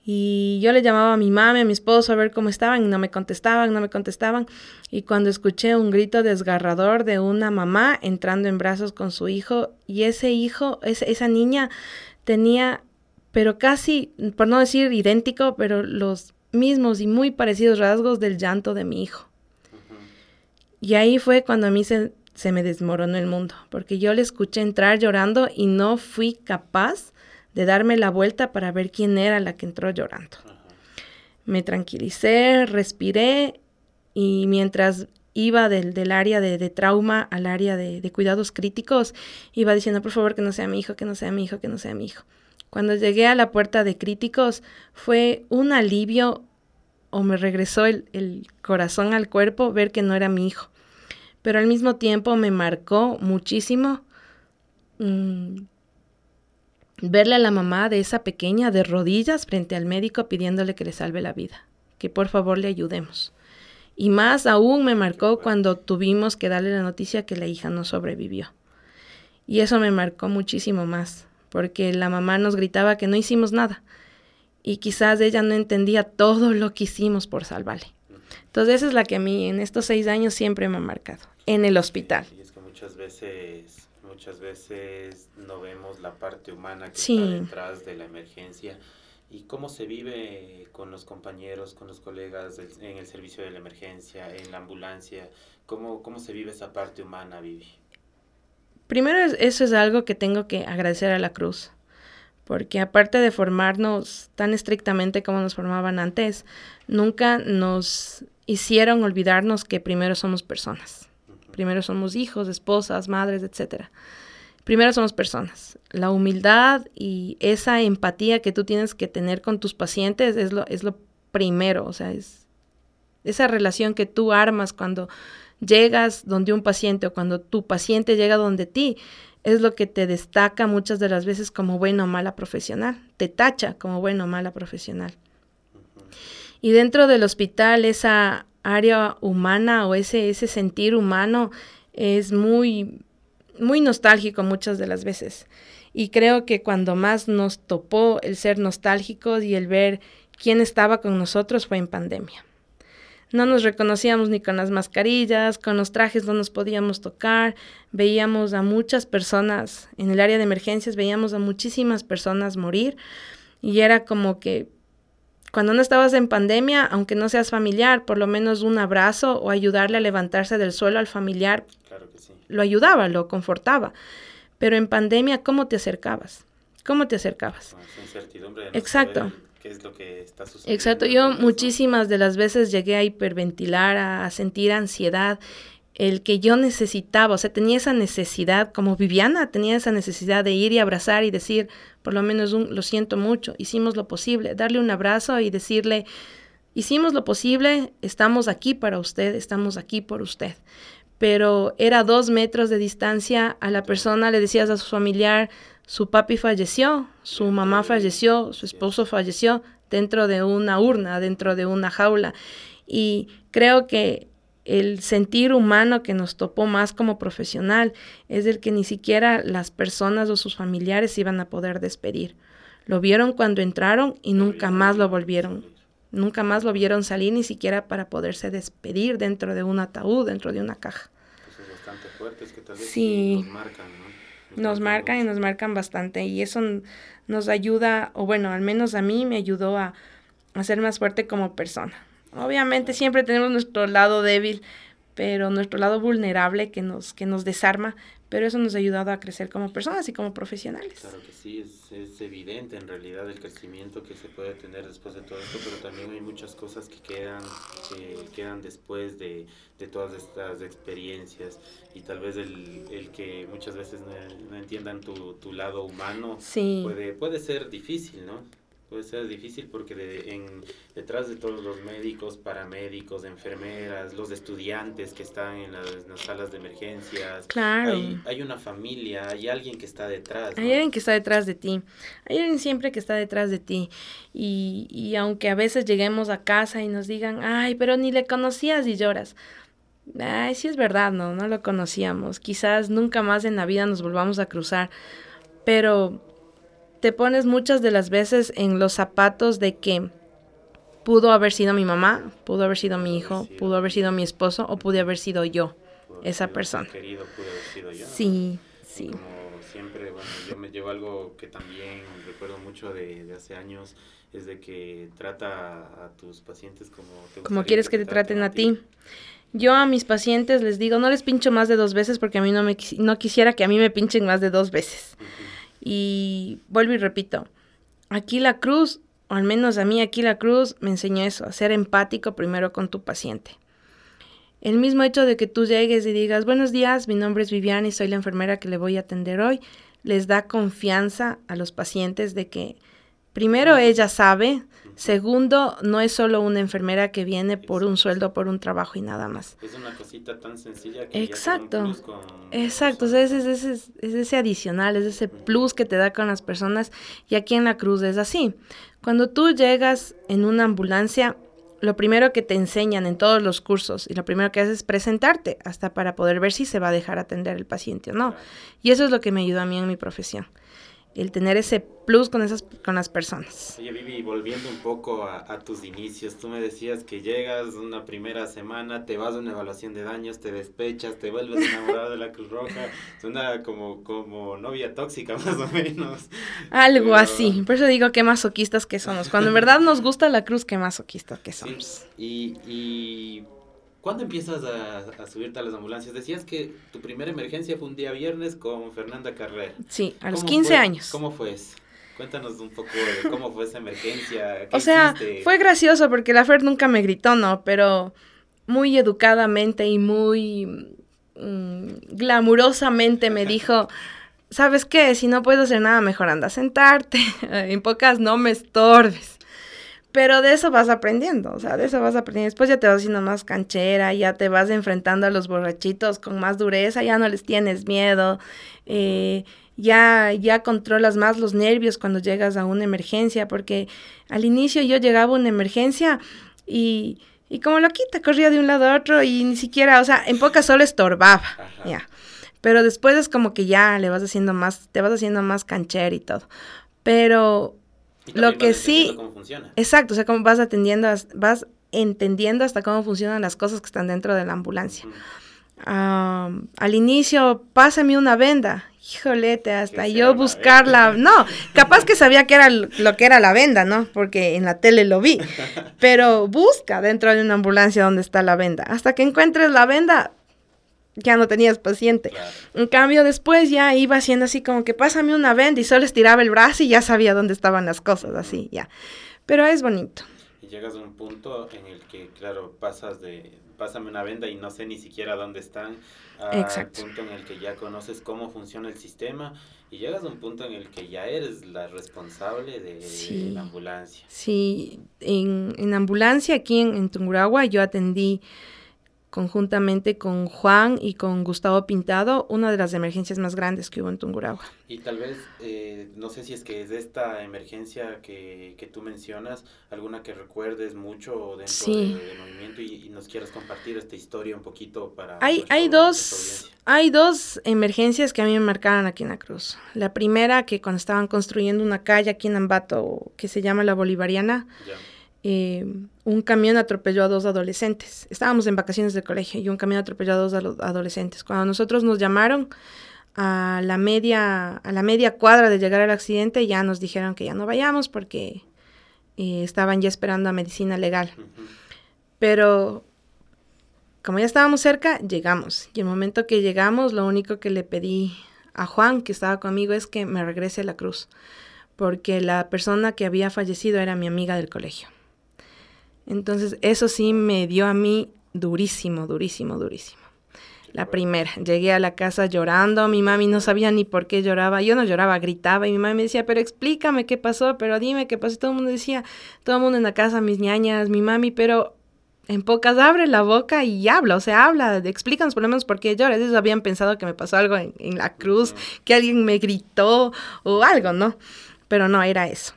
Y yo le llamaba a mi mamá, a mi esposo a ver cómo estaban y no me contestaban, no me contestaban. Y cuando escuché un grito desgarrador de una mamá entrando en brazos con su hijo y ese hijo, esa niña tenía, pero casi, por no decir idéntico, pero los mismos y muy parecidos rasgos del llanto de mi hijo. Y ahí fue cuando a mí se, se me desmoronó el mundo, porque yo le escuché entrar llorando y no fui capaz de darme la vuelta para ver quién era la que entró llorando. Me tranquilicé, respiré y mientras iba del, del área de, trauma al área de, de, cuidados críticos, iba diciendo, por favor, que no sea mi hijo, que no sea mi hijo, que no sea mi hijo. Cuando llegué a la puerta de críticos fue un alivio o me regresó el, corazón al cuerpo ver que no era mi hijo. Pero al mismo tiempo me marcó muchísimo mm, verle a la mamá de esa pequeña de rodillas frente al médico pidiéndole que le salve la vida, que por favor le ayudemos. Y más aún me marcó cuando tuvimos que darle la noticia que la hija no sobrevivió. Y eso me marcó muchísimo más, porque la mamá nos gritaba que no hicimos nada. Y quizás ella no entendía todo lo que hicimos por salvarle. Entonces esa es la que a mí en estos seis años siempre me ha marcado, en el hospital. Y es que muchas veces, muchas veces no vemos la parte humana que está detrás de la emergencia y cómo se vive con los compañeros, con los colegas en el servicio de la emergencia, en la ambulancia, cómo, cómo se vive esa parte humana, Vivi. Primero, eso es algo que tengo que agradecer a la Cruz, porque aparte de formarnos tan estrictamente como nos formaban antes, nunca nos hicieron olvidarnos que primero somos personas. Primero somos hijos, esposas, madres, etcétera. Primero somos personas. La humildad y esa empatía que tú tienes que tener con tus pacientes es lo, es lo primero, o sea, es esa relación que tú armas cuando llegas donde un paciente o cuando tu paciente llega donde ti, es lo que te destaca muchas de las veces como bueno o mala profesional, te tacha como bueno o mala profesional. Y dentro del hospital, esa área humana o ese, ese sentir humano es muy, muy nostálgico muchas de las veces. Y creo que cuando más nos topó el ser nostálgicos y el ver quién estaba con nosotros fue en pandemia. No nos reconocíamos ni con las mascarillas, con los trajes no nos podíamos tocar, veíamos a muchas personas en el área de emergencias, veíamos a muchísimas personas morir y era como que cuando no estabas en pandemia, aunque no seas familiar, por lo menos un abrazo o ayudarle a levantarse del suelo al familiar, lo ayudaba, lo confortaba. Pero en pandemia, ¿cómo te acercabas? ¿Cómo te acercabas? Exacto qué es lo que está sucediendo. Exacto, yo muchísimas de las veces llegué a hiperventilar, a, sentir ansiedad, el que yo necesitaba, o sea, tenía esa necesidad, como Viviana tenía esa necesidad de ir y abrazar y decir, por lo menos un, lo siento mucho, hicimos lo posible, darle un abrazo y decirle, hicimos lo posible, estamos aquí para usted, estamos aquí por usted. Pero era dos metros de distancia a la persona, le decías a su familiar, su papi falleció, su mamá falleció, su esposo falleció dentro de una urna, dentro de una jaula. Y creo que el sentir humano que nos topó más como profesional es el que ni siquiera las personas o sus familiares iban a poder despedir. Lo vieron cuando entraron y nunca más lo volvieron. Nunca más lo vieron salir ni siquiera para poderse despedir dentro de un ataúd, dentro de una caja. bastante fuertes que tal vez sí. nos marcan, nos marcan y nos marcan bastante y eso nos ayuda, o bueno, al menos a mí me ayudó a, a ser más fuerte como persona. Obviamente siempre tenemos nuestro lado débil, pero nuestro lado vulnerable que nos, que nos desarma, pero eso nos ha ayudado a crecer como personas y como profesionales. Claro que sí, es, es, evidente en realidad el crecimiento que se puede tener después de todo esto, pero también hay muchas cosas que quedan, que quedan después de, de todas estas experiencias y tal vez el, el que muchas veces no, no entiendan tu, tu, lado humano puede, puede ser difícil, ¿no? Puede ser difícil porque de, en, detrás de todos los médicos, paramédicos, enfermeras, los estudiantes que están en las, salas de emergencias, claro. hay, una familia, hay alguien que está detrás. Hay alguien que está detrás de ti, hay alguien siempre que está detrás de ti. Y, y aunque a veces lleguemos a casa y nos digan, ay, pero ni le conocías y lloras. Ay, sí es verdad, no, no lo conocíamos. Quizás nunca más en la vida nos volvamos a cruzar, pero te pones muchas de las veces en los zapatos de que pudo haber sido mi mamá, pudo haber sido mi hijo, pudo haber sido mi esposo o pude haber sido yo, esa persona. Querido, pudo haber sido yo. Sí, sí. Como siempre, bueno, yo me llevo algo que también recuerdo mucho de, hace años, es de que trata a tus pacientes como te Como quieres que, te traten, a ti. Yo a mis pacientes les digo, no les pincho más de dos veces porque a mí no me no quisiera que a mí me pinchen más de dos veces. Y vuelvo y repito, aquí la cruz, o al menos a mí aquí la cruz, me enseñó eso, a ser empático primero con tu paciente. El mismo hecho de que tú llegues y digas, buenos días, mi nombre es Viviana y soy la enfermera que le voy a atender hoy, les da confianza a los pacientes de que primero ella sabe Segundo, no es solo una enfermera que viene por un sueldo, por un trabajo y nada más. Es una cosita tan sencilla que Exacto. Ya con Exacto, es, es, es, es ese adicional, es ese plus que te da con las personas y aquí en la cruz es así. Cuando tú llegas en una ambulancia, lo primero que te enseñan en todos los cursos y lo primero que haces es presentarte hasta para poder ver si se va a dejar atender el paciente o no. Y eso es lo que me ayudó a mí en mi profesión el tener ese plus con esas con las personas. Oye, Vivi, volviendo un poco a, a, tus inicios, tú me decías que llegas una primera semana, te vas a una evaluación de daños, te despechas, te vuelves enamorado de la Cruz Roja, suena como, como novia tóxica *laughs* más o menos. Algo Pero... así, por eso digo que masoquistas que somos. Cuando en verdad nos gusta la cruz, qué masoquistas que somos. Sí. Y, y ¿Cuándo empiezas a, a, subirte a las ambulancias? Decías que tu primera emergencia fue un día viernes con Fernanda Carrera. Sí, a los 15 fue, años. ¿Cómo fue eso? Cuéntanos un poco de cómo fue esa emergencia. *laughs* o sea, hiciste? fue gracioso porque la Fer nunca me gritó, ¿no? Pero muy educadamente y muy mmm, glamurosamente me *laughs* dijo... ¿Sabes qué? Si no puedes hacer nada, mejor anda a sentarte. *laughs* en pocas, no me estorbes. Pero de eso vas aprendiendo, o sea, de eso vas aprendiendo. Después ya te vas haciendo más canchera, ya te vas enfrentando a los borrachitos con más dureza, ya no les tienes miedo, eh, ya, ya controlas más los nervios cuando llegas a una emergencia, porque al inicio yo llegaba a una emergencia y, y como loquita, corría de un lado a otro y ni siquiera, o sea, en pocas solo estorbaba, Ajá. ya. Pero después es como que ya le vas haciendo más, te vas haciendo más canchera y todo. Pero lo que sí, cómo funciona. exacto, o sea, cómo vas atendiendo, vas entendiendo hasta cómo funcionan las cosas que están dentro de la ambulancia. Mm. Um, al inicio, pásame una venda. Híjolete, hasta yo buscarla. No, capaz que sabía que era lo que era la venda, ¿no? Porque en la tele lo vi. *laughs* Pero busca dentro de una ambulancia donde está la venda. Hasta que encuentres la venda, ya no tenías paciente. Claro. En cambio, después ya iba haciendo así como que pásame una venda y solo estiraba el brazo y ya sabía dónde estaban las cosas, así, ya. Pero es bonito. Y llegas a un punto en el que, claro, pasas de pásame una venda y no sé ni siquiera dónde están, al punto en el que ya conoces cómo funciona el sistema y llegas a un punto en el que ya eres la responsable de, Sí. la ambulancia. Sí, en, en ambulancia aquí en, en Tungurahua yo atendí conjuntamente con Juan y con Gustavo Pintado una de las emergencias más grandes que hubo en Tungurahua. Y tal vez, eh, no sé si es que es de esta emergencia que, que tú mencionas, alguna que recuerdes mucho dentro Sí. de- del movimiento y, y nos quieras compartir esta historia un poquito para... Hay, hay, dos, hay dos emergencias que a mí me marcaron aquí en la Cruz. La primera, que cuando estaban construyendo una calle aquí en Ambato que se llama La Bolivariana, Ya. Eh, un camión atropelló a dos adolescentes. Estábamos en vacaciones de colegio y un camión atropelló a dos ado- adolescentes. Cuando nosotros nos llamaron a la media, a la media cuadra de llegar al accidente, ya nos dijeron que ya no vayamos porque eh, estaban ya esperando a medicina legal. Pero como ya estábamos cerca, llegamos. Y el momento que llegamos, lo único que le pedí a Juan, que estaba conmigo, es que me regrese a la cruz. Porque la persona que había fallecido era mi amiga del colegio. Entonces, eso sí me dio a mí durísimo, durísimo, durísimo. La primera, llegué a la casa llorando, mi mami no sabía ni por qué lloraba, yo no lloraba, gritaba y mi mami me decía, pero explícame qué pasó, pero dime qué pasó. Y todo el mundo decía, todo el mundo en la casa, mis ñañas, mi mami, pero en pocas abre la boca y habla, o sea, habla, explícanos por lo menos por qué lloras. Ellos habían pensado que me pasó algo en, en la cruz, que alguien me gritó o algo, ¿no? Pero no, era eso.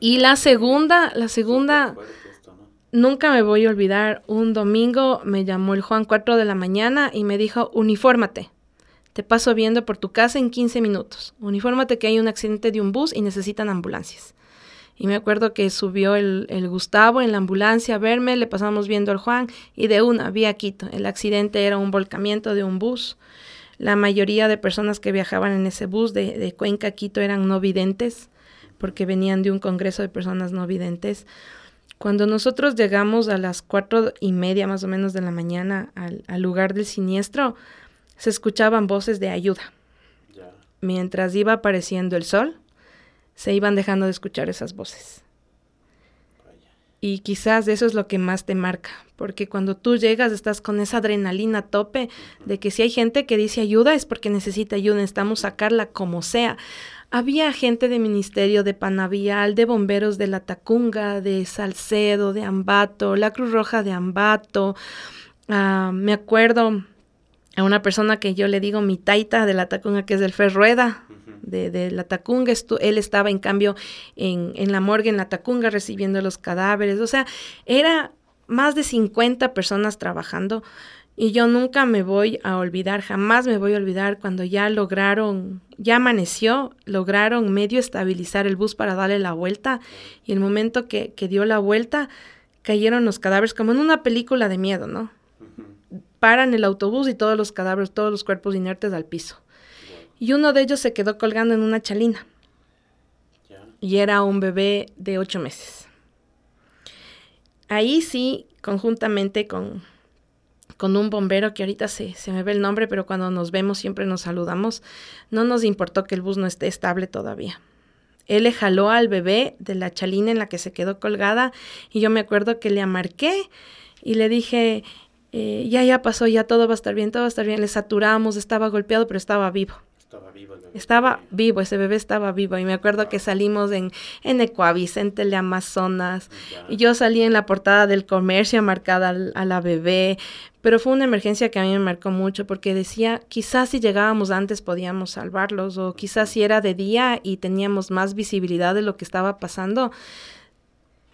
Y la segunda, la segunda... Súper fuerte esto, ¿no? Nunca me voy a olvidar, un domingo me llamó el Juan 4 de la mañana y me dijo, unifórmate, te paso viendo por tu casa en 15 minutos, unifórmate que hay un accidente de un bus y necesitan ambulancias. Y me acuerdo que subió el, el Gustavo en la ambulancia a verme, le pasamos viendo al Juan y de una vi a Quito. El accidente era un volcamiento de un bus. La mayoría de personas que viajaban en ese bus de, de Cuenca a Quito eran no videntes, porque venían de un congreso de personas no videntes. Cuando nosotros llegamos a las cuatro y media más o menos de la mañana al, al lugar del siniestro, se escuchaban voces de ayuda. Mientras iba apareciendo el sol, se iban dejando de escuchar esas voces. Y quizás eso es lo que más te marca, porque cuando tú llegas estás con esa adrenalina a tope de que si hay gente que dice ayuda es porque necesita ayuda, necesitamos sacarla como sea. Había gente de Ministerio de Panavial, de bomberos de La Tacunga, de Salcedo, de Ambato, la Cruz Roja de Ambato. Ah, me acuerdo a una persona que yo le digo mi taita de La Tacunga, que es del Ferrueda, de, de, La Tacunga. él estaba, en cambio, en, en la morgue en La Tacunga recibiendo los cadáveres. O sea, era más de 50 personas trabajando. Y yo nunca me voy a olvidar, jamás me voy a olvidar cuando ya lograron, ya amaneció, lograron medio estabilizar el bus para darle la vuelta y el momento que, dio la vuelta cayeron los cadáveres como en una película de miedo, ¿no? Paran el autobús y todos los cadáveres, todos los cuerpos inertes al piso. Y uno de ellos se quedó colgando en una chalina. Y era un bebé de ocho meses. Ahí sí, conjuntamente con con un bombero que ahorita se, se me ve el nombre, pero cuando nos vemos siempre nos saludamos, no nos importó que el bus no esté estable todavía. Él le jaló al bebé de la chalina en la que se quedó colgada y yo me acuerdo que le amarqué y le dije, eh, ya, ya pasó, ya todo va a estar bien, todo va a estar bien. Le saturamos, estaba golpeado, pero estaba vivo. Estaba vivo. Estaba vivo, ese bebé estaba vivo. Y me acuerdo que salimos en, en en Teleamazonas. Y yo salí en la portada del comercio marcada a la bebé. Pero fue una emergencia que a mí me marcó mucho porque decía, quizás si llegábamos antes podíamos salvarlos. O quizás si era de día y teníamos más visibilidad de lo que estaba pasando,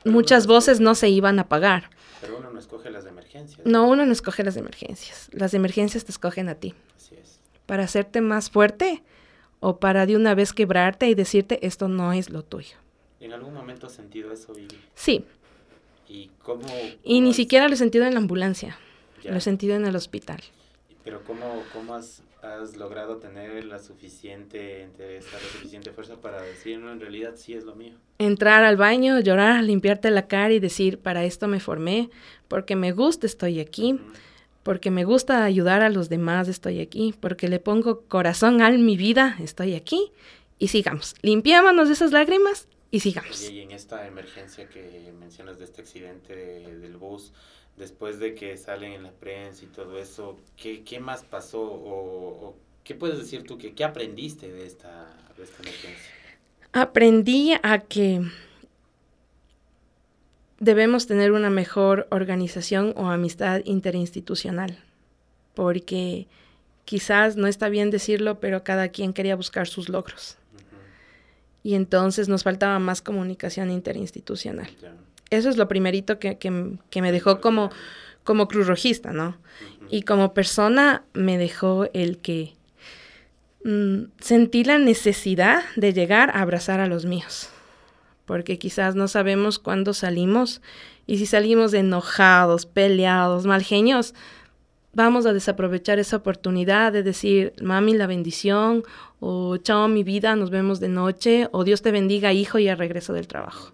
muchas voces no se iban a apagar. Pero uno no escoge las emergencias. No, uno no escoge las emergencias. Las emergencias te escogen a ti. Así es para hacerte más fuerte o para de una vez quebrarte y decirte esto no es lo tuyo. ¿En algún momento has sentido eso, Vivi? Sí. ¿Y cómo? y ni siquiera lo he sentido en la ambulancia, lo he sentido en el hospital. Pero ¿cómo, cómo has, has, logrado tener la suficiente la suficiente fuerza para decir, no, en realidad sí es lo mío? Entrar al baño, llorar, limpiarte la cara y decir, para esto me formé, porque me gusta, estoy aquí porque me gusta ayudar a los demás, estoy aquí, porque le pongo corazón a mi vida, estoy aquí, y sigamos. Limpiémonos de esas lágrimas y sigamos. Y en esta emergencia que mencionas de este accidente del bus, después de que salen en la prensa y todo eso, ¿qué, qué más pasó o, qué puedes decir tú, que, qué aprendiste de esta, de esta emergencia? Aprendí a que debemos tener una mejor organización o amistad interinstitucional, porque quizás no está bien decirlo, pero cada quien quería buscar sus logros. Y entonces nos faltaba más comunicación interinstitucional. Eso es lo primerito que, me dejó como, como cruz rojista, ¿no? Y como persona me dejó el que mm, sentí la necesidad de llegar a abrazar a los míos porque quizás no sabemos cuándo salimos y si salimos enojados, peleados, mal genios, vamos a desaprovechar esa oportunidad de decir, mami, la bendición, o chao, mi vida, nos vemos de noche, o Dios te bendiga, hijo, y al regreso del trabajo.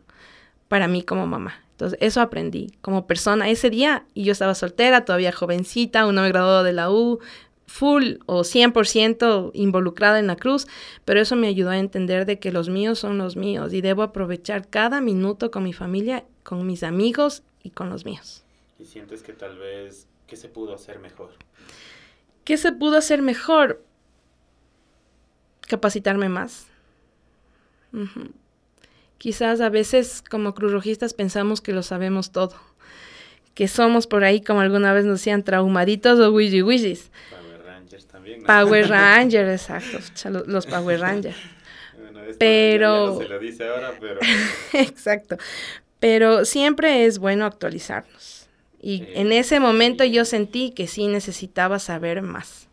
Para mí como mamá. Entonces, eso aprendí como persona ese día, y yo estaba soltera, todavía jovencita, uno me graduó de la U, full o 100% involucrada en la cruz, pero eso me ayudó a entender de que los míos son los míos y debo aprovechar cada minuto con mi familia, con mis amigos y con los míos. ¿Y sientes que tal vez, qué se pudo hacer mejor? ¿Qué se pudo hacer mejor? Capacitarme más. Quizás a veces como cruzrojistas pensamos que lo sabemos todo, que somos por ahí, como alguna vez nos decían, traumaditos o Power *laughs* Rangers, exacto, los Power Rangers. pero... se lo dice ahora, pero... *laughs* exacto. Pero siempre es bueno actualizarnos. Y en ese momento yo sentí que sí necesitaba saber más.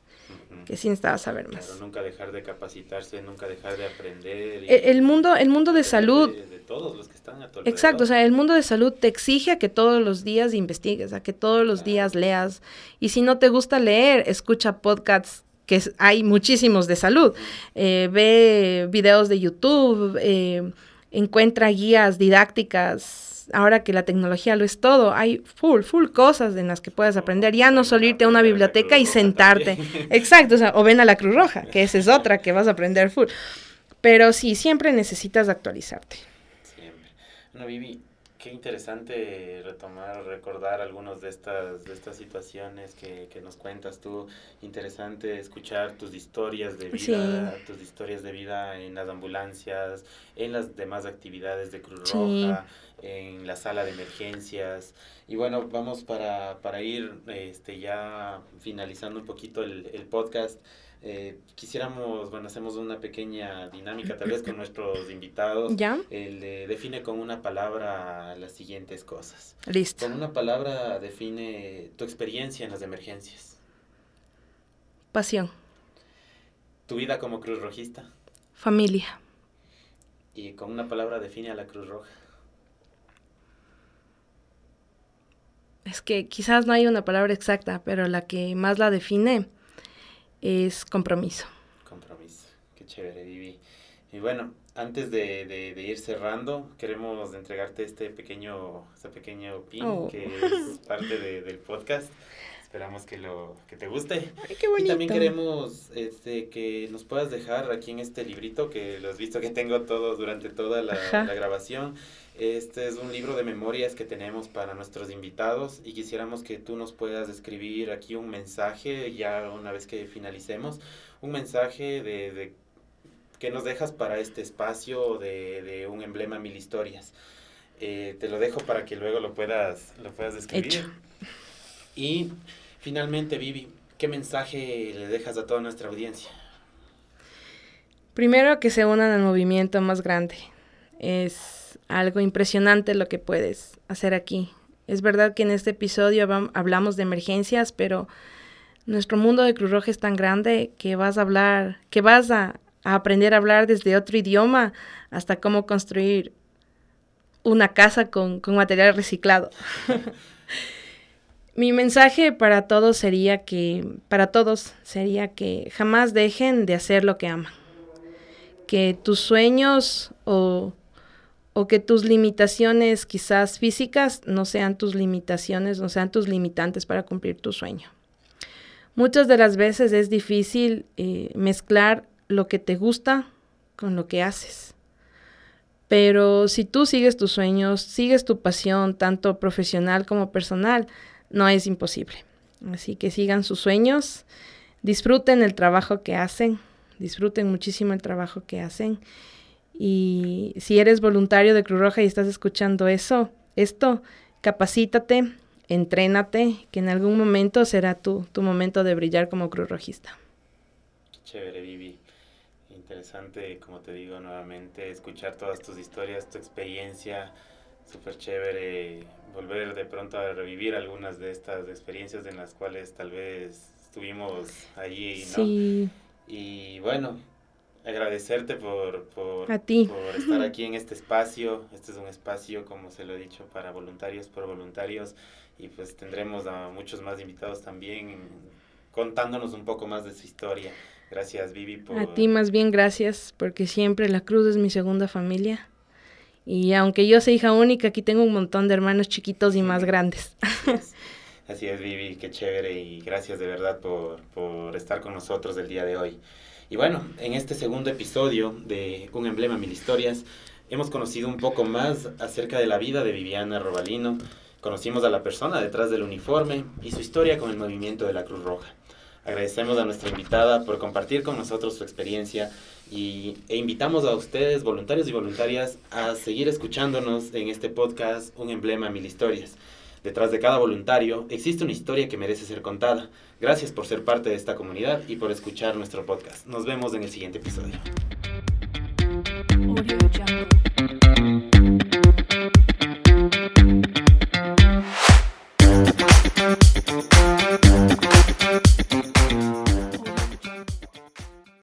Que sí necesitaba saber más. Claro, nunca dejar de capacitarse, nunca dejar de aprender. E, el, mundo, el mundo de salud... De, todos los que están a tu Exacto, o sea, el mundo de salud te exige a que todos los días investigues, a que todos los días leas. Y si no te gusta leer, escucha podcasts que hay muchísimos de salud. Eh, ve videos de YouTube, eh, encuentra guías didácticas. Ahora que la tecnología lo es todo, hay full, full cosas en las que puedes aprender. Ya no solo irte a una biblioteca y sentarte. Exacto, o, sea, o ven a la Cruz Roja, que esa es otra que vas a aprender full. Pero sí, siempre necesitas actualizarte. Siempre. Vivi, qué interesante retomar, recordar algunas de estas, de estas situaciones que, que, nos cuentas tú. Interesante escuchar tus historias de vida, tus historias de vida en las ambulancias, en las demás actividades de Cruz Roja, en la sala de emergencias. Y bueno, vamos para, para ir este, ya finalizando un poquito el, el podcast. Eh, quisiéramos, bueno, hacemos una pequeña dinámica tal vez con *laughs* nuestros invitados. ¿Ya? El define con una palabra las siguientes cosas. Listo. Con una palabra define tu experiencia en las emergencias. Pasión. Tu vida como Cruz Rojista. Familia. Y con una palabra define a la Cruz Roja. Es que quizás no hay una palabra exacta, pero la que más la define es compromiso. Compromiso, qué chévere, Vivi. Y bueno, antes de, de, ir cerrando, queremos entregarte este pequeño, este pequeño pin Oh. que es parte de- del podcast. Esperamos que lo que te guste. Ay, qué Y bonito. también queremos este, que nos puedas dejar aquí en este librito, que lo has visto que tengo todos durante toda la, la grabación. Este es un libro de memorias que tenemos para nuestros invitados y quisiéramos que tú nos puedas escribir aquí un mensaje, ya una vez que finalicemos, un mensaje de, de que nos dejas para este espacio de, de un emblema mil historias. Eh, te lo dejo para que luego lo puedas, lo puedas escribir. Hecho. Y finalmente, Vivi, ¿qué mensaje le dejas a toda nuestra audiencia? Primero que se unan al movimiento más grande. Es algo impresionante lo que puedes hacer aquí. Es verdad que en este episodio hablamos de emergencias, pero nuestro mundo de Cruz Roja es tan grande que vas a hablar, que vas a, a aprender a hablar desde otro idioma hasta cómo construir una casa con, con material reciclado. *laughs* Mi mensaje para todos sería que, para todos sería que jamás dejen de hacer lo que aman que tus sueños o, o que tus limitaciones quizás físicas no sean tus limitaciones, no sean tus limitantes para cumplir tu sueño. Muchas de las veces es difícil eh, mezclar lo que te gusta con lo que haces. Pero si tú sigues tus sueños, sigues tu pasión, tanto profesional como personal, no es imposible. Así que sigan sus sueños, disfruten el trabajo que hacen, disfruten muchísimo el trabajo que hacen. Y si eres voluntario de Cruz Roja y estás escuchando eso, esto, capacítate, entrénate, que en algún momento será tu, tu momento de brillar como Cruz Rojista. Qué chévere, Vivi. Interesante, como te digo nuevamente, escuchar todas tus historias, tu experiencia. Súper chévere volver de pronto a revivir algunas de estas experiencias en las cuales tal vez estuvimos allí, ¿no? Sí, Y bueno, agradecerte por, por, A ti. por estar aquí en este espacio. Este es un espacio, como se lo he dicho, para voluntarios, por voluntarios. Y pues tendremos a muchos más invitados también contándonos un poco más de su historia. Gracias, Vivi, por... a ti más bien gracias, porque siempre la Cruz es mi segunda familia. Y aunque yo sea hija única, aquí tengo un montón de hermanos chiquitos y más grandes. Así es, *laughs* Así es, Vivi, qué chévere y gracias de verdad por, por estar con nosotros el día de hoy. Y bueno, en este segundo episodio de Un Emblema Mil Historias, hemos conocido un poco más acerca de la vida de Viviana Robalino. Conocimos a la persona detrás del uniforme y su historia con el movimiento de la Cruz Roja. Agradecemos a nuestra invitada por compartir con nosotros su experiencia y, e invitamos a ustedes, voluntarios y voluntarias, a seguir escuchándonos en este podcast Un emblema, mil historias. Detrás de cada voluntario existe una historia que merece ser contada. Gracias por ser parte de esta comunidad y por escuchar nuestro podcast. Nos vemos en el siguiente episodio.